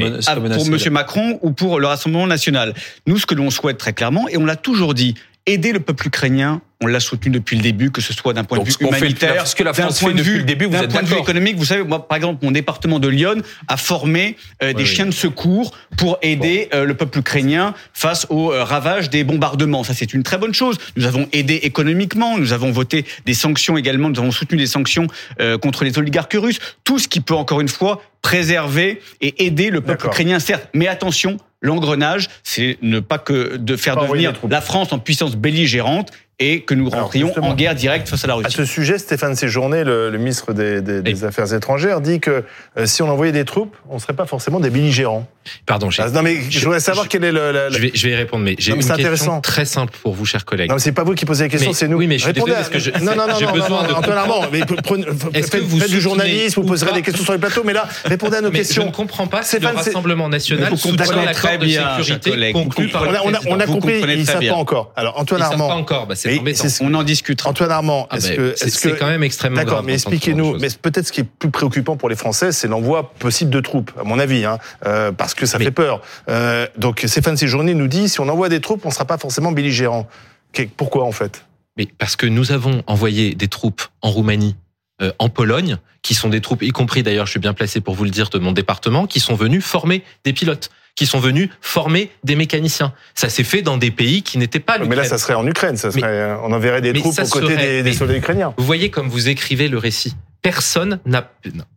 Speaker 7: pour Monsieur Macron ou pour le Rassemblement national? Nous, ce que l'on souhaite très clairement, et on l'a toujours dit, aider le peuple ukrainien. On l'a soutenu depuis le début, que ce soit d'un point
Speaker 2: Donc,
Speaker 7: de vue
Speaker 2: fait-
Speaker 7: humanitaire,
Speaker 2: ce que la France fait depuis le début, vous
Speaker 7: d'un
Speaker 2: êtes
Speaker 7: point de vue économique. Vous savez, moi, par exemple, mon département de Lyon a formé euh, des
Speaker 2: oui.
Speaker 7: chiens de secours pour aider euh, le peuple ukrainien face aux euh, ravages des bombardements. Ça, c'est une très bonne chose. Nous avons aidé économiquement, nous avons voté des sanctions également, nous avons soutenu des sanctions contre les oligarques russes. Tout ce qui peut, encore une fois, préserver et aider le peuple ukrainien, certes. Mais attention, l'engrenage, c'est ne pas que de faire devenir la France en puissance belligérante et que nous rentrions en guerre directe face à la
Speaker 6: À
Speaker 7: Russie.
Speaker 6: ce sujet, Stéphane Séjourné, le, le ministre des, des- des Affaires étrangères, dit que euh, si on envoyait des troupes, on ne serait pas forcément des belligérants.
Speaker 8: Pardon, j'ai-
Speaker 6: Ah, non, mais je voudrais savoir quel est le. le-
Speaker 8: Je vais, je vais y répondre, mais j'ai
Speaker 6: Non,
Speaker 8: une question
Speaker 6: intéressant.
Speaker 8: très simple pour vous, chers collègues.
Speaker 6: Non, mais c'est pas vous qui posez la question, c'est nous.
Speaker 8: oui, mais je suis désolé
Speaker 6: à-
Speaker 8: parce que je-
Speaker 6: Non, non, non,
Speaker 8: j'ai
Speaker 6: non,
Speaker 8: besoin
Speaker 6: non,
Speaker 8: de
Speaker 6: Antoine Armand, mais prenez-
Speaker 8: Est-ce que vous
Speaker 6: faites du journalisme, vous
Speaker 8: ou
Speaker 6: poserez des questions sur les plateaux, mais là, répondez à nos
Speaker 8: Mais
Speaker 6: questions.
Speaker 8: je ne comprends pas si le Rassemblement national
Speaker 7: Vous
Speaker 8: soutient
Speaker 7: comprenez
Speaker 8: l'accord
Speaker 7: très
Speaker 8: de sécurité conclu par
Speaker 6: On
Speaker 8: le
Speaker 6: a, on a, compris,
Speaker 7: comprenez
Speaker 6: ils ne savent
Speaker 7: bien.
Speaker 6: pas encore. Alors, Antoine
Speaker 8: Ils savent
Speaker 6: Armand.
Speaker 8: pas encore, bah, c'est
Speaker 7: On en discutera.
Speaker 6: Antoine Armand,
Speaker 8: Ah
Speaker 6: est-ce
Speaker 8: bah,
Speaker 6: que.
Speaker 8: c'est-
Speaker 6: est-ce
Speaker 8: c'est quand même extrêmement
Speaker 6: D'accord, mais expliquez-nous. Mais peut-être ce qui est plus préoccupant pour les Français, c'est l'envoi possible de troupes, à mon avis, parce que ça
Speaker 8: Mais-
Speaker 6: fait peur. Euh, donc Stéphane Séjourné nous dit si on envoie des troupes, on ne sera pas forcément belligérant. Pourquoi en fait?
Speaker 8: Mais parce que nous avons envoyé des troupes en Roumanie, euh, en Pologne, qui sont des troupes, y compris d'ailleurs, je suis bien placé pour vous le dire, de mon département, qui sont venus former des pilotes, qui sont venus former des mécaniciens. Ça s'est fait dans des pays qui n'étaient pas
Speaker 6: Mais
Speaker 8: l'Ukraine.
Speaker 6: là, ça serait en Ukraine. Ça
Speaker 8: Mais-
Speaker 6: serait, euh, on enverrait des
Speaker 8: mais
Speaker 6: troupes aux côtés
Speaker 8: serait-
Speaker 6: des, des
Speaker 8: mais-
Speaker 6: soldats ukrainiens.
Speaker 8: Vous voyez comme vous écrivez le récit. Personne n'a,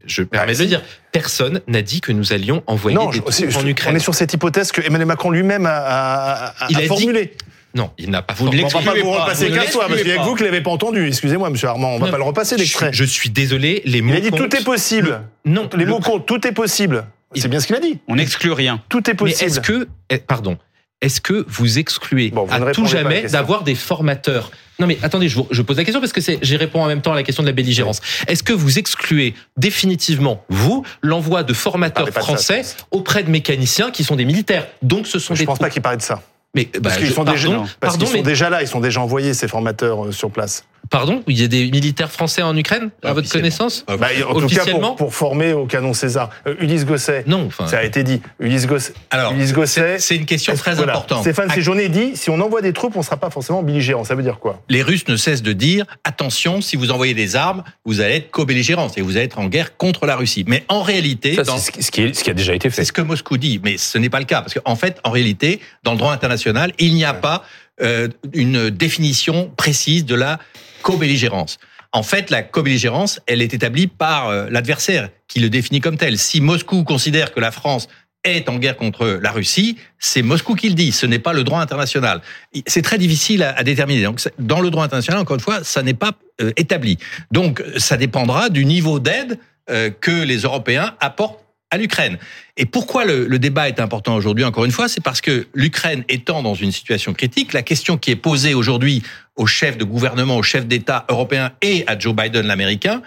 Speaker 8: je permets de
Speaker 6: si.
Speaker 8: le dire, personne n'a dit que nous allions envoyer
Speaker 6: Non,
Speaker 8: des troupes en
Speaker 6: on
Speaker 8: Ukraine.
Speaker 6: est sur cette hypothèse que Emmanuel Macron lui-même a, a- a-
Speaker 8: Il
Speaker 6: a
Speaker 8: a dit-
Speaker 6: formulée.
Speaker 8: Non, il n'a pas
Speaker 7: Vous ne
Speaker 6: On va
Speaker 7: l'excluez
Speaker 6: pas vous
Speaker 7: pas,
Speaker 6: repasser
Speaker 7: vous ne
Speaker 6: 15 fois, parce qu'il y a que
Speaker 7: pas.
Speaker 6: vous qui l'avez pas entendu. Excusez-moi, monsieur Armand, on va
Speaker 8: Non,
Speaker 6: pas le repasser
Speaker 8: je,
Speaker 6: l'extrait.
Speaker 8: je suis désolé, les mots
Speaker 6: Il a dit tout est possible.
Speaker 8: Non,
Speaker 6: Les
Speaker 8: le-
Speaker 6: mots comptent, tout est possible. C'est bien ce qu'il a dit.
Speaker 7: On n'exclut rien.
Speaker 6: Tout est
Speaker 8: Mais
Speaker 6: possible.
Speaker 8: est-ce que, eh, pardon, est-ce que vous excluez
Speaker 6: Bon, vous ne
Speaker 8: à tout jamais d'avoir des formateurs Non mais attendez, je, vous- je pose la question parce que c'est, j'y réponds en même temps à la question de la belligérance. Est-ce que vous excluez définitivement, vous, l'envoi de formateurs
Speaker 6: ça,
Speaker 8: français auprès de mécaniciens qui sont des militaires Donc ce sont
Speaker 6: Je
Speaker 8: des
Speaker 6: pense pas qu'il parlait de ça.
Speaker 8: Mais bah,
Speaker 6: Parce qu'ils
Speaker 8: je-
Speaker 6: sont,
Speaker 8: pardon,
Speaker 6: déjà, parce
Speaker 8: pardon,
Speaker 6: qu'ils sont
Speaker 8: mais
Speaker 6: déjà là, ils sont déjà envoyés, ces formateurs euh, sur place.
Speaker 8: Pardon, il y a des militaires français en Ukraine à votre
Speaker 12: Officiellement.
Speaker 8: connaissance
Speaker 6: Bah, en tout cas,
Speaker 8: Officiellement
Speaker 6: pour, pour former au canon César. Euh, Ulysse Gosset,
Speaker 8: Non, enfin,
Speaker 6: ça a été dit. Ulysse Gosset.
Speaker 12: Alors,
Speaker 6: Ulysse Gosset
Speaker 12: c'est une question très
Speaker 6: voilà.
Speaker 12: importante.
Speaker 6: Stéphane
Speaker 12: À-
Speaker 6: Séjourné dit si on envoie des troupes, on ne sera pas forcément belligérant. Ça veut dire quoi?
Speaker 12: Les Russes ne cessent de dire attention, si vous envoyez des armes, vous allez être co-belligérants, et vous allez être en guerre contre la Russie. Mais en réalité,
Speaker 2: Ça,
Speaker 12: dans-
Speaker 2: c'est ce qui- ce qui, est- ce qui a déjà été
Speaker 12: c'est
Speaker 2: fait.
Speaker 12: ce que Moscou dit, mais ce n'est pas le cas parce qu'en fait, en réalité, dans le droit international, il n'y a pas euh, une définition précise de la co-belligérance. En fait, la co-belligérance, elle est établie par euh, l'adversaire qui le définit comme tel. Si Moscou considère que la France est en guerre contre la Russie, c'est Moscou qui le dit, ce n'est pas le droit international. C'est très difficile à, déterminer. Donc, dans le droit international, encore une fois, ça n'est pas euh, établi. Donc, ça dépendra du niveau d'aide euh, que les Européens apportent à l'Ukraine. Et pourquoi le, le débat est important aujourd'hui, encore une fois, c'est parce que l'Ukraine étant dans une situation critique, la question qui est posée aujourd'hui aux chefs de gouvernement, aux chefs d'État européens et à Joe Biden, l'Américain,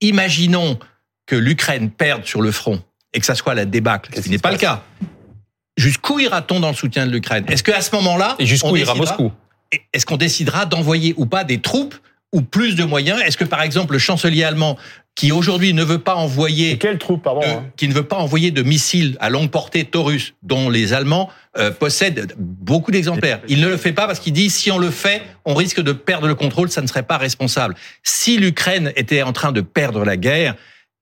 Speaker 12: imaginons que l'Ukraine perde sur le front et que ça soit la débâcle, ce
Speaker 6: Qu'est-ce
Speaker 12: qui
Speaker 6: qui
Speaker 12: n'est pas le cas. Jusqu'où ira-t-on dans le soutien de l'Ukraine? Est-ce qu'à ce moment-là,
Speaker 2: Et jusqu'où
Speaker 12: on
Speaker 2: ira Moscou?
Speaker 12: Est-ce qu'on décidera d'envoyer ou pas des troupes ou plus de moyens? Est-ce que par exemple le chancelier allemand, qui aujourd'hui ne veut pas envoyer
Speaker 6: Et quelle troupe, pardon
Speaker 12: de-
Speaker 6: hein
Speaker 12: qui ne veut pas envoyer de missiles à longue portée Taurus, dont les Allemands euh, possèdent beaucoup d'exemplaires. Il ne le fait pas parce qu'il dit si on le fait, on risque de perdre le contrôle, ça ne serait pas responsable. Si l'Ukraine était en train de perdre la guerre,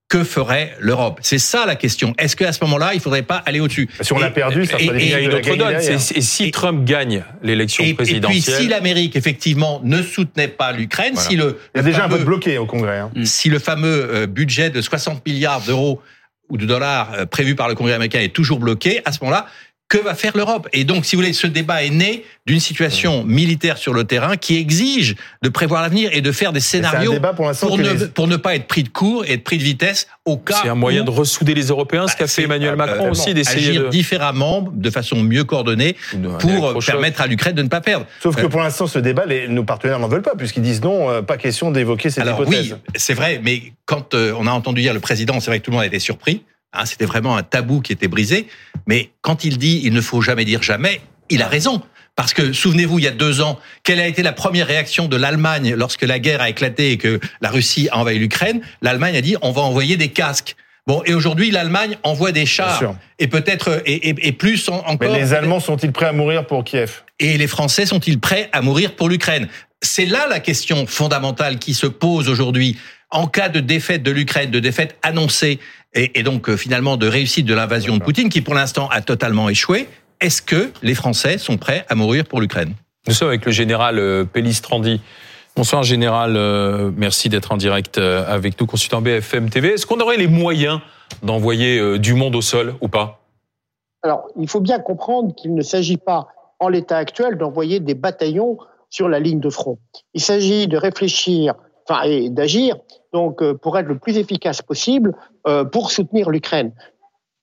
Speaker 12: que ferait l'Europe? C'est ça la question. Est-ce qu'à ce moment-là, il faudrait pas aller au-dessus?
Speaker 6: Si on l'a
Speaker 12: Et-
Speaker 6: perdu, ça
Speaker 12: et-
Speaker 6: ferait des
Speaker 12: et-
Speaker 2: Il y a
Speaker 6: de
Speaker 2: une autre donne. Et si
Speaker 12: Et-
Speaker 2: Trump gagne l'élection
Speaker 12: et, et puis,
Speaker 2: présidentielle,
Speaker 12: si l'Amérique effectivement ne soutenait pas l'Ukraine,
Speaker 2: Voilà.
Speaker 12: si le,
Speaker 6: Il y a
Speaker 12: le
Speaker 6: déjà un vote bloqué au Congrès. hein.
Speaker 12: si le fameux euh, budget de 60 milliards d'euros ou de dollars euh, prévu par le Congrès américain est toujours bloqué, à ce moment-là, que va faire l'Europe Et donc, si vous voulez, ce débat est né d'une situation militaire sur le terrain qui exige de prévoir l'avenir et de faire des scénarios
Speaker 6: débat pour
Speaker 12: ne,
Speaker 6: les-
Speaker 12: pour ne pas être pris de court et être pris de vitesse au cas
Speaker 2: c'est un moyen
Speaker 12: où
Speaker 2: de ressouder les Européens, ce
Speaker 12: Bah,
Speaker 2: qu'a fait Emmanuel Macron
Speaker 12: euh,
Speaker 2: aussi, d'essayer
Speaker 12: agir
Speaker 2: de...
Speaker 12: différemment, de façon mieux coordonnée, pour permettre à l'Ukraine de ne pas perdre.
Speaker 6: Sauf que
Speaker 12: Euh,
Speaker 6: pour l'instant, ce débat, les, nos partenaires n'en veulent pas, puisqu'ils disent non, euh, pas question d'évoquer cette
Speaker 12: Alors
Speaker 6: hypothèse.
Speaker 12: oui, c'est vrai, mais quand euh, on a entendu dire le président, c'est vrai que tout le monde a été surpris. Hein, C'était vraiment un tabou qui était brisé. Mais quand il dit il ne faut jamais dire jamais, il a raison. Parce que souvenez-vous, il y a deux ans, quelle a été la première réaction de l'Allemagne lorsque la guerre a éclaté et que la Russie a envahi l'Ukraine? L'Allemagne a dit on va envoyer des casques. Bon, et aujourd'hui, l'Allemagne envoie des chars. Et peut-être, et, et, et, plus encore.
Speaker 6: Mais les Allemands sont-ils prêts à mourir pour Kiev?
Speaker 12: Et les Français sont-ils prêts à mourir pour l'Ukraine? C'est là la question fondamentale qui se pose aujourd'hui. En cas de défaite de l'Ukraine, de défaite annoncée, et, et donc euh, finalement de réussite de l'invasion de Poutine, qui pour l'instant a totalement échoué, est-ce que les Français sont prêts à mourir pour l'Ukraine?
Speaker 2: Nous sommes avec le général euh, Pellistrandi. Bonsoir général, euh, merci d'être en direct avec nous, consultant BFM TV. Est-ce qu'on aurait les moyens d'envoyer euh, du monde au sol ou pas?
Speaker 13: Alors, il faut bien comprendre qu'il ne s'agit pas, en l'état actuel, d'envoyer des bataillons sur la ligne de front. Il s'agit de réfléchir, et d'agir, donc, pour être le plus efficace possible pour soutenir l'Ukraine.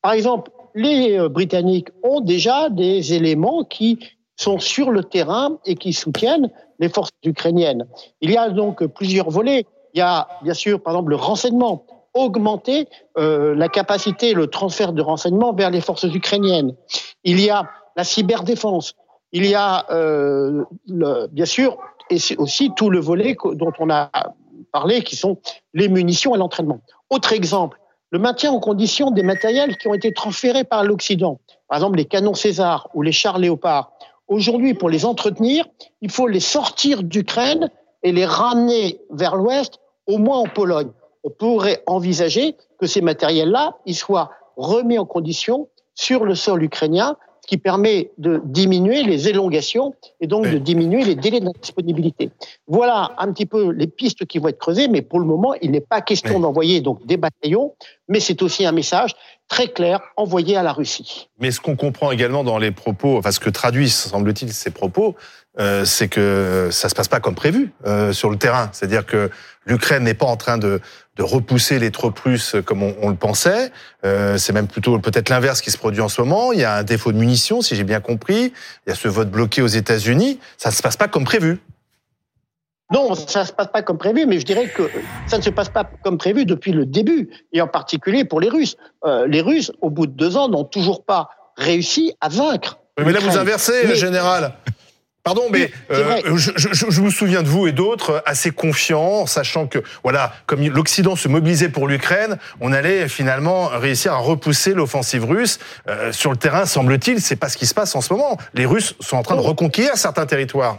Speaker 13: Par exemple, les Britanniques ont déjà des éléments qui sont sur le terrain et qui soutiennent les forces ukrainiennes. Il y a donc plusieurs volets. Il y a bien sûr, par exemple, le renseignement, augmenter euh, la capacité, le transfert de renseignements vers les forces ukrainiennes. Il y a la cyberdéfense. Il y a euh, bien sûr et aussi tout le volet dont on a parlé, qui sont les munitions et l'entraînement. Autre exemple, le maintien en condition des matériels qui ont été transférés par l'Occident. Par exemple, les canons César ou les chars Léopard Aujourd'hui, pour les entretenir, il faut les sortir d'Ukraine et les ramener vers l'Ouest, au moins en Pologne. On pourrait envisager que ces matériels-là, ils soient remis en condition sur le sol ukrainien qui permet de diminuer les élongations et donc de diminuer les délais de disponibilité. Voilà un petit peu les pistes qui vont être creusées, mais pour le moment, il n'est pas question d'envoyer donc des bataillons, mais c'est aussi un message très clair envoyé à la Russie.
Speaker 6: Mais ce qu'on comprend également dans les propos, enfin ce que traduisent, semble-t-il, ces propos, euh, c'est que ça se passe pas comme prévu euh, sur le terrain. C'est-à-dire que l'Ukraine n'est pas en train de, de, repousser les troupes russes comme on, on le pensait. Euh, c'est même plutôt peut-être l'inverse qui se produit en ce moment. Il y a un défaut de munitions, si j'ai bien compris. Il y a ce vote bloqué aux États-Unis. Ça se passe pas comme prévu.
Speaker 13: Non, ça ne se passe pas comme prévu, mais je dirais que ça ne se passe pas comme prévu depuis le début, et en particulier pour les Russes. Euh, les Russes, au bout de deux ans, n'ont toujours pas réussi à vaincre.
Speaker 6: mais là, vous inversez, mais... général. Pardon, mais euh, je, je, je, me souviens de vous et d'autres assez confiants, sachant que voilà, comme l'Occident se mobilisait pour l'Ukraine, on allait finalement réussir à repousser l'offensive russe euh, sur le terrain. Semble-t-il, c'est pas ce qui se passe en ce moment. Les Russes sont en train de reconquérir certains territoires.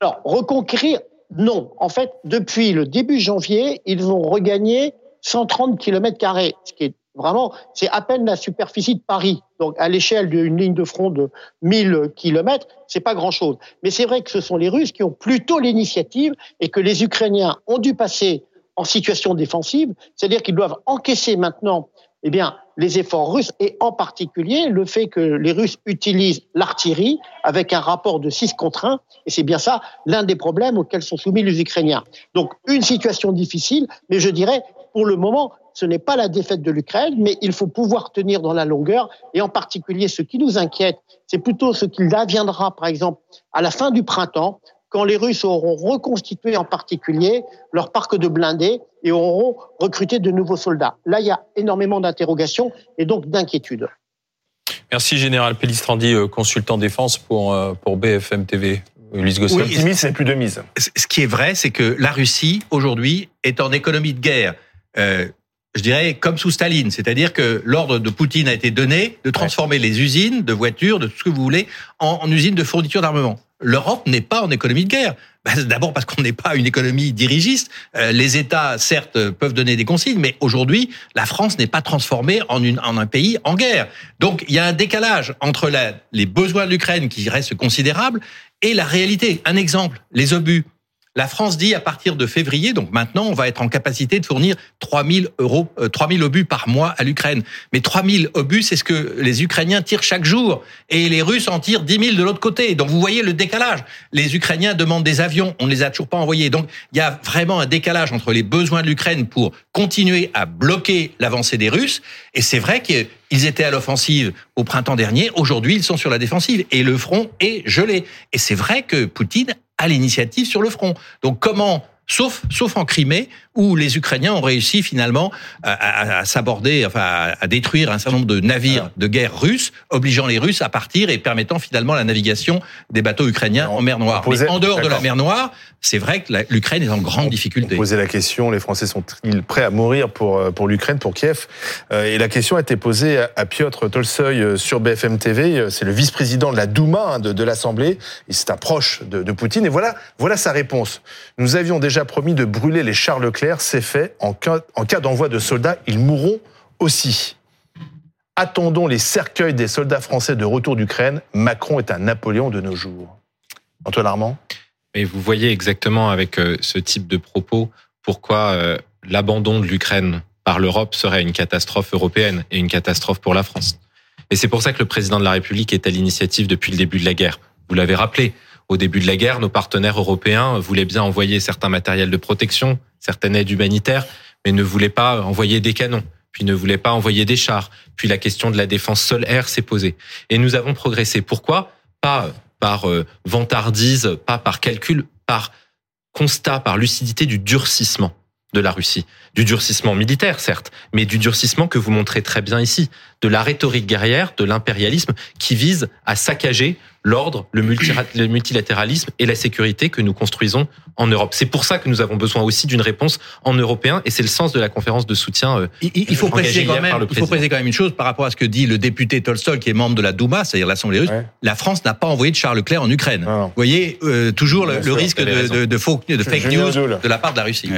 Speaker 13: Alors reconquérir, non. En fait, depuis le début janvier, ils ont regagné 130 km carrés, ce qui est Vraiment, c'est à peine la superficie de Paris. Donc, à l'échelle d'une ligne de front de 1000 kilomètres, c'est pas grand chose. Mais c'est vrai que ce sont les Russes qui ont plutôt l'initiative et que les Ukrainiens ont dû passer en situation défensive. C'est-à-dire qu'ils doivent encaisser maintenant, eh bien, les efforts russes et en particulier le fait que les Russes utilisent l'artillerie avec un rapport de 6 contre 1. Et c'est bien ça l'un des problèmes auxquels sont soumis les Ukrainiens. Donc, une situation difficile, mais je dirais, pour le moment, ce n'est pas la défaite de l'Ukraine, mais il faut pouvoir tenir dans la longueur. Et en particulier, ce qui nous inquiète, c'est plutôt ce qu'il adviendra, par exemple, à la fin du printemps, quand les Russes auront reconstitué en particulier leur parc de blindés et auront recruté de nouveaux soldats. Là, il y a énormément d'interrogations et donc d'inquiétudes.
Speaker 2: Merci Général Pellistrandi, euh, consultant défense pour, euh, pour BFM TV. Ulysse Gosselin.
Speaker 6: Oui, mise, c'est plus de mise.
Speaker 12: Ce qui est vrai, c'est que la Russie, aujourd'hui, est en économie de guerre. Euh, je dirais, comme sous Staline. C'est-à-dire que l'ordre de Poutine a été donné de transformer les usines de voitures, de tout ce que vous voulez, en, en usines de fourniture d'armement. L'Europe n'est pas en économie de guerre. D'abord parce qu'on n'est pas une économie dirigiste. Euh, les États, certes, peuvent donner des consignes, mais aujourd'hui, la France n'est pas transformée en, une, en, un pays en guerre. Donc, il y a un décalage entre la, les besoins de l'Ukraine, qui restent considérables, et la réalité. Un exemple, les obus. La France dit à partir de février, donc maintenant, on va être en capacité de fournir 3000 euros, 3000 obus par mois à l'Ukraine. Mais 3000 obus, c'est ce que les Ukrainiens tirent chaque jour. Et les Russes en tirent 10 000 de l'autre côté. Donc vous voyez le décalage. Les Ukrainiens demandent des avions, on ne les a toujours pas envoyés. Donc il y a vraiment un décalage entre les besoins de l'Ukraine pour continuer à bloquer l'avancée des Russes. Et c'est vrai qu'ils étaient à l'offensive au printemps dernier. Aujourd'hui, ils sont sur la défensive. Et le front est gelé. Et c'est vrai que Poutine à l'initiative sur le front. Donc comment, sauf, sauf en Crimée, où les Ukrainiens ont réussi finalement à, à- à s'aborder, enfin à, à détruire un certain nombre de navires de guerre russes, obligeant les Russes à partir et permettant finalement la navigation des bateaux ukrainiens en mer Noire.
Speaker 6: on posait-
Speaker 12: Mais en dehors de la mer Noire, c'est vrai que l'Ukraine est en grande difficulté.
Speaker 6: Poser la question, les Français sont-ils prêts à mourir pour, euh, pour l'Ukraine, pour Kiev? Euh, Et la question a été posée à, Piotr Tolstoï euh, sur BFM TV. C'est le vice-président de la Douma, hein, de, de l'Assemblée, et c'est un proche de, de Poutine. Et voilà, voilà sa réponse. Nous avions déjà promis de brûler les chars Leclerc, c'est fait. En cas, en cas d'envoi de soldats, ils mourront aussi. Attendons les cercueils des soldats français de retour d'Ukraine. Macron est un Napoléon de nos jours. Antoine Armand?
Speaker 8: Mais vous voyez exactement avec euh, ce type de propos pourquoi euh, l'abandon de l'Ukraine par l'Europe serait une catastrophe européenne et une catastrophe pour la France. Et c'est pour ça que le président de la République est à l'initiative depuis le début de la guerre. Vous l'avez rappelé, au début de la guerre, nos partenaires européens voulaient bien envoyer certains matériels de protection, certaines aides humanitaires, mais ne voulaient pas envoyer des canons, puis ne voulaient pas envoyer des chars. Puis la question de la défense sol-air s'est posée. Et nous avons progressé. Pourquoi? Pas par euh, vantardise, pas par calcul, par constat, par lucidité du durcissement de la Russie. Du durcissement militaire, certes, mais du durcissement que vous montrez très bien ici, de la rhétorique guerrière, de l'impérialisme qui vise à saccager l'ordre, le, multilatéralisme et la sécurité que nous construisons en Europe. C'est pour ça que nous avons besoin aussi d'une réponse en européen et c'est le sens de la conférence de soutien. euh,
Speaker 12: Il, il faut préciser quand même,
Speaker 8: par le
Speaker 12: il faut préciser quand même une chose par rapport à ce que dit le député Tolstoy, qui est membre de la Douma, c'est-à-dire l'Assemblée russe. La France n'a pas envoyé de Charles Leclerc en Ukraine. Vous voyez euh, toujours le,
Speaker 7: Bien
Speaker 12: le
Speaker 7: sûr,
Speaker 12: risque de, de, de faux, de fake news de la part de la Russie.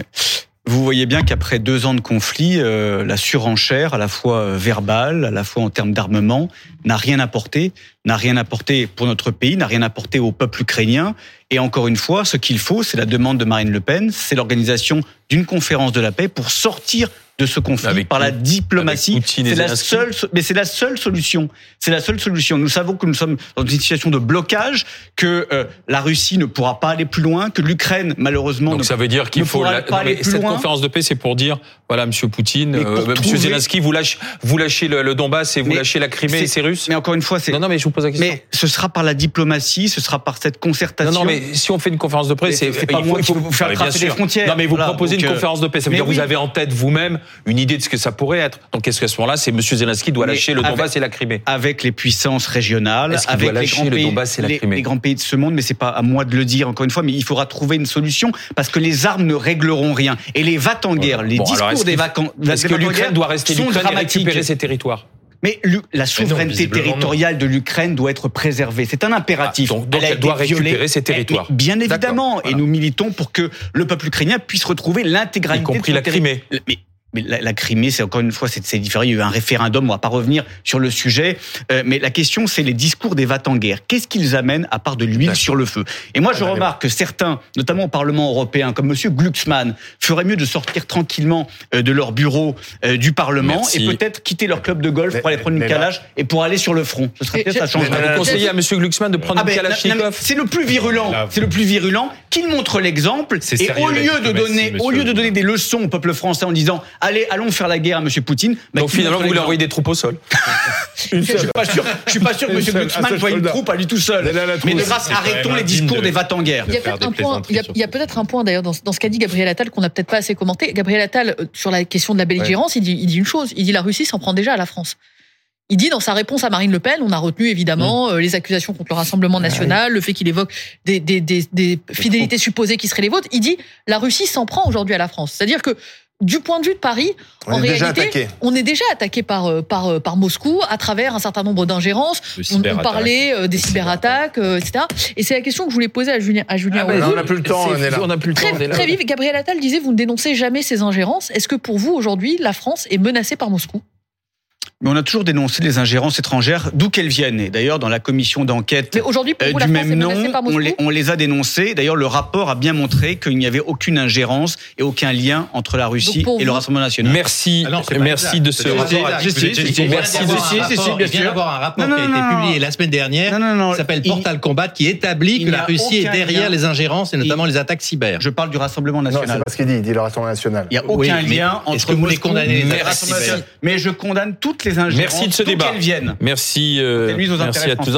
Speaker 7: Vous voyez bien qu'après deux ans de conflit, euh, la surenchère, à la fois euh, verbale, à la fois en termes d'armement, n'a rien apporté, n'a rien apporté pour notre pays, n'a rien apporté au peuple ukrainien. Et encore une fois, ce qu'il faut, c'est la demande de Marine Le Pen, c'est l'organisation d'une conférence de la paix pour sortir de ce conflit par la diplomatie. C'est la seule, mais c'est la seule solution. C'est la seule solution. Nous savons que nous sommes dans une situation de blocage, que euh, la Russie ne pourra pas aller plus loin, que l'Ukraine, malheureusement,
Speaker 2: Donc
Speaker 7: ne-
Speaker 2: ça veut dire qu'il faut la- non, mais cette
Speaker 7: loin.
Speaker 2: conférence de paix, c'est pour dire voilà, Monsieur Poutine, euh, Monsieur Zelensky, vous lâchez, vous lâchez le, le Donbass et vous
Speaker 7: Mais
Speaker 2: lâchez la Crimée
Speaker 7: c'est-
Speaker 2: et c'est russe.
Speaker 7: Mais encore une fois, c'est.
Speaker 2: Non, non, mais je vous pose la question.
Speaker 7: Mais ce sera par la diplomatie, ce sera par cette concertation.
Speaker 2: Non, non, mais si on fait une conférence de presse, c'est
Speaker 7: pas
Speaker 2: il
Speaker 7: moi
Speaker 2: il
Speaker 7: qui vais vous faire
Speaker 2: Ah,
Speaker 7: tracer des
Speaker 2: sûr.
Speaker 7: frontières.
Speaker 2: Non, mais vous
Speaker 7: Voilà,
Speaker 2: proposez une
Speaker 7: euh,
Speaker 2: conférence de paix. Ça veut
Speaker 7: mais
Speaker 2: dire que
Speaker 7: oui.
Speaker 2: vous avez en tête vous-même une idée de ce que ça pourrait être. Donc, est-ce qu'à ce moment-là, c'est Monsieur Zelensky doit
Speaker 7: Mais
Speaker 2: lâcher le
Speaker 7: avec-
Speaker 2: Donbass et la Crimée?
Speaker 7: avec les puissances régionales, avec les grands
Speaker 2: le
Speaker 7: pays,
Speaker 2: Donbass et la
Speaker 7: les,
Speaker 2: Crimée?
Speaker 7: les grands pays de ce monde, mais c'est pas à moi de le dire encore une fois, mais il faudra trouver une solution parce que les armes ne régleront rien. Et les va en guerre, les
Speaker 2: Bon,
Speaker 7: discours des vacances,
Speaker 2: Est-ce que l'Ukraine doit rester l'Ukraine et récupérer ses territoires?
Speaker 7: Mais la souveraineté
Speaker 2: non.
Speaker 7: territoriale de l'Ukraine doit être préservée. C'est un impératif.
Speaker 2: Ah, donc- elle doit
Speaker 7: violée.
Speaker 2: récupérer ses
Speaker 7: mais
Speaker 2: territoires.
Speaker 7: Bien évidemment. Et nous militons pour que le peuple ukrainien puisse retrouver l'intégralité.
Speaker 2: Y compris
Speaker 7: de
Speaker 2: la Crimée.
Speaker 7: Mais, mais la, la Crimée, c'est encore une fois, c'est c'est différent. Il y a eu un référendum. On va pas revenir sur le sujet. Euh, mais la question, c'est les discours des va en guerre. Qu'est-ce qu'ils amènent à part de l'huile sur le feu? Et moi, je remarque que certains, notamment au Parlement européen, comme Monsieur Glucksmann, feraient mieux de sortir tranquillement euh, de leur bureau euh, du Parlement
Speaker 2: Merci.
Speaker 7: et peut-être quitter leur club de golf pour aller prendre une
Speaker 2: là-
Speaker 7: calage et pour aller sur le front. Ce serait peut-être
Speaker 11: je-
Speaker 7: ça change.
Speaker 2: Vous conseillez à Monsieur Glucksmann de prendre
Speaker 7: Ah
Speaker 2: une
Speaker 7: ben,
Speaker 2: Kalachnikov
Speaker 7: c'est le plus virulent. C'est le plus virulent. Qu'il montre l'exemple.
Speaker 8: C'est
Speaker 7: Et
Speaker 8: sérieux,
Speaker 7: au lieu de donner, au lieu de donner des leçons au peuple français en disant, allez, allons faire la guerre à Monsieur Poutine. bah,
Speaker 2: Donc finalement, vous voulez envoyer des troupes au sol.
Speaker 7: Je suis pas sûr. Je suis pas sûr que
Speaker 6: un
Speaker 7: Glucksmann voie une
Speaker 6: soldat.
Speaker 7: troupe à lui tout seul.
Speaker 6: Mais là, la
Speaker 7: Mais de
Speaker 6: troupe,
Speaker 7: grâce, arrêtons les discours
Speaker 8: de-
Speaker 7: des va-t-en-guerre.
Speaker 11: Il y a
Speaker 8: faire
Speaker 11: peut-être
Speaker 8: des
Speaker 11: un point, il y a, peut-être un point d'ailleurs dans, ce- dans ce qu'a dit Gabriel Attal qu'on n'a peut-être pas assez commenté. Gabriel Attal, euh, sur la question de la belligérance, il, dit, il dit une chose. Il dit la Russie s'en prend déjà à la France. Il dit dans sa réponse à Marine Le Pen, on a retenu évidemment euh, les accusations contre le Rassemblement national, le fait qu'il évoque des, des, des, des fidélités supposées qui seraient les vôtres. Il dit la Russie s'en prend aujourd'hui à la France. C'est-à-dire que du point de vue de Paris,
Speaker 6: On
Speaker 11: en
Speaker 6: est déjà
Speaker 11: réalité,
Speaker 6: attaqué.
Speaker 11: on est déjà attaqué par, euh, par, euh, par Moscou à travers un certain nombre d'ingérences. On, parlait euh, des cyberattaques, etc. Et c'est la question que je voulais poser à Julien, à Julien
Speaker 2: Ah ben,
Speaker 6: on n'a plus le temps, on est là.
Speaker 2: On n'a plus le temps. on est
Speaker 11: Très,
Speaker 2: là.
Speaker 11: très vif, Gabriel Attal disait vous ne dénoncez jamais ces ingérences. Est-ce que pour vous aujourd'hui la France est menacée par Moscou?
Speaker 7: Mais on a toujours dénoncé les ingérences étrangères, d'où qu'elles viennent. Et d'ailleurs, dans la commission d'enquête euh, du même nom, on les, on les a dénoncés. D'ailleurs, le rapport a bien montré qu'il n'y avait aucune ingérence et aucun lien entre la Russie et le Rassemblement national.
Speaker 2: Merci,
Speaker 12: Ah non,
Speaker 2: merci de ce.
Speaker 12: rapport
Speaker 7: si, si,
Speaker 12: il vient d'avoir un rapport- qui a été publié la semaine dernière, qui s'appelle Portal Combat, qui établit que la Russie est derrière les ingérences et notamment les attaques cyber.
Speaker 7: Je parle du Rassemblement
Speaker 6: Non, c'est
Speaker 7: national.
Speaker 6: pas ce qu'il dit. Il dit le Rassemblement national.
Speaker 7: Il n'y a aucun lien
Speaker 12: est-ce
Speaker 7: entre
Speaker 12: que vous les condamnez,
Speaker 7: national. Mais je condamne toutes les ingérences.
Speaker 2: Merci de ce débat.
Speaker 7: viennent.
Speaker 2: Merci, euh, merci à tous.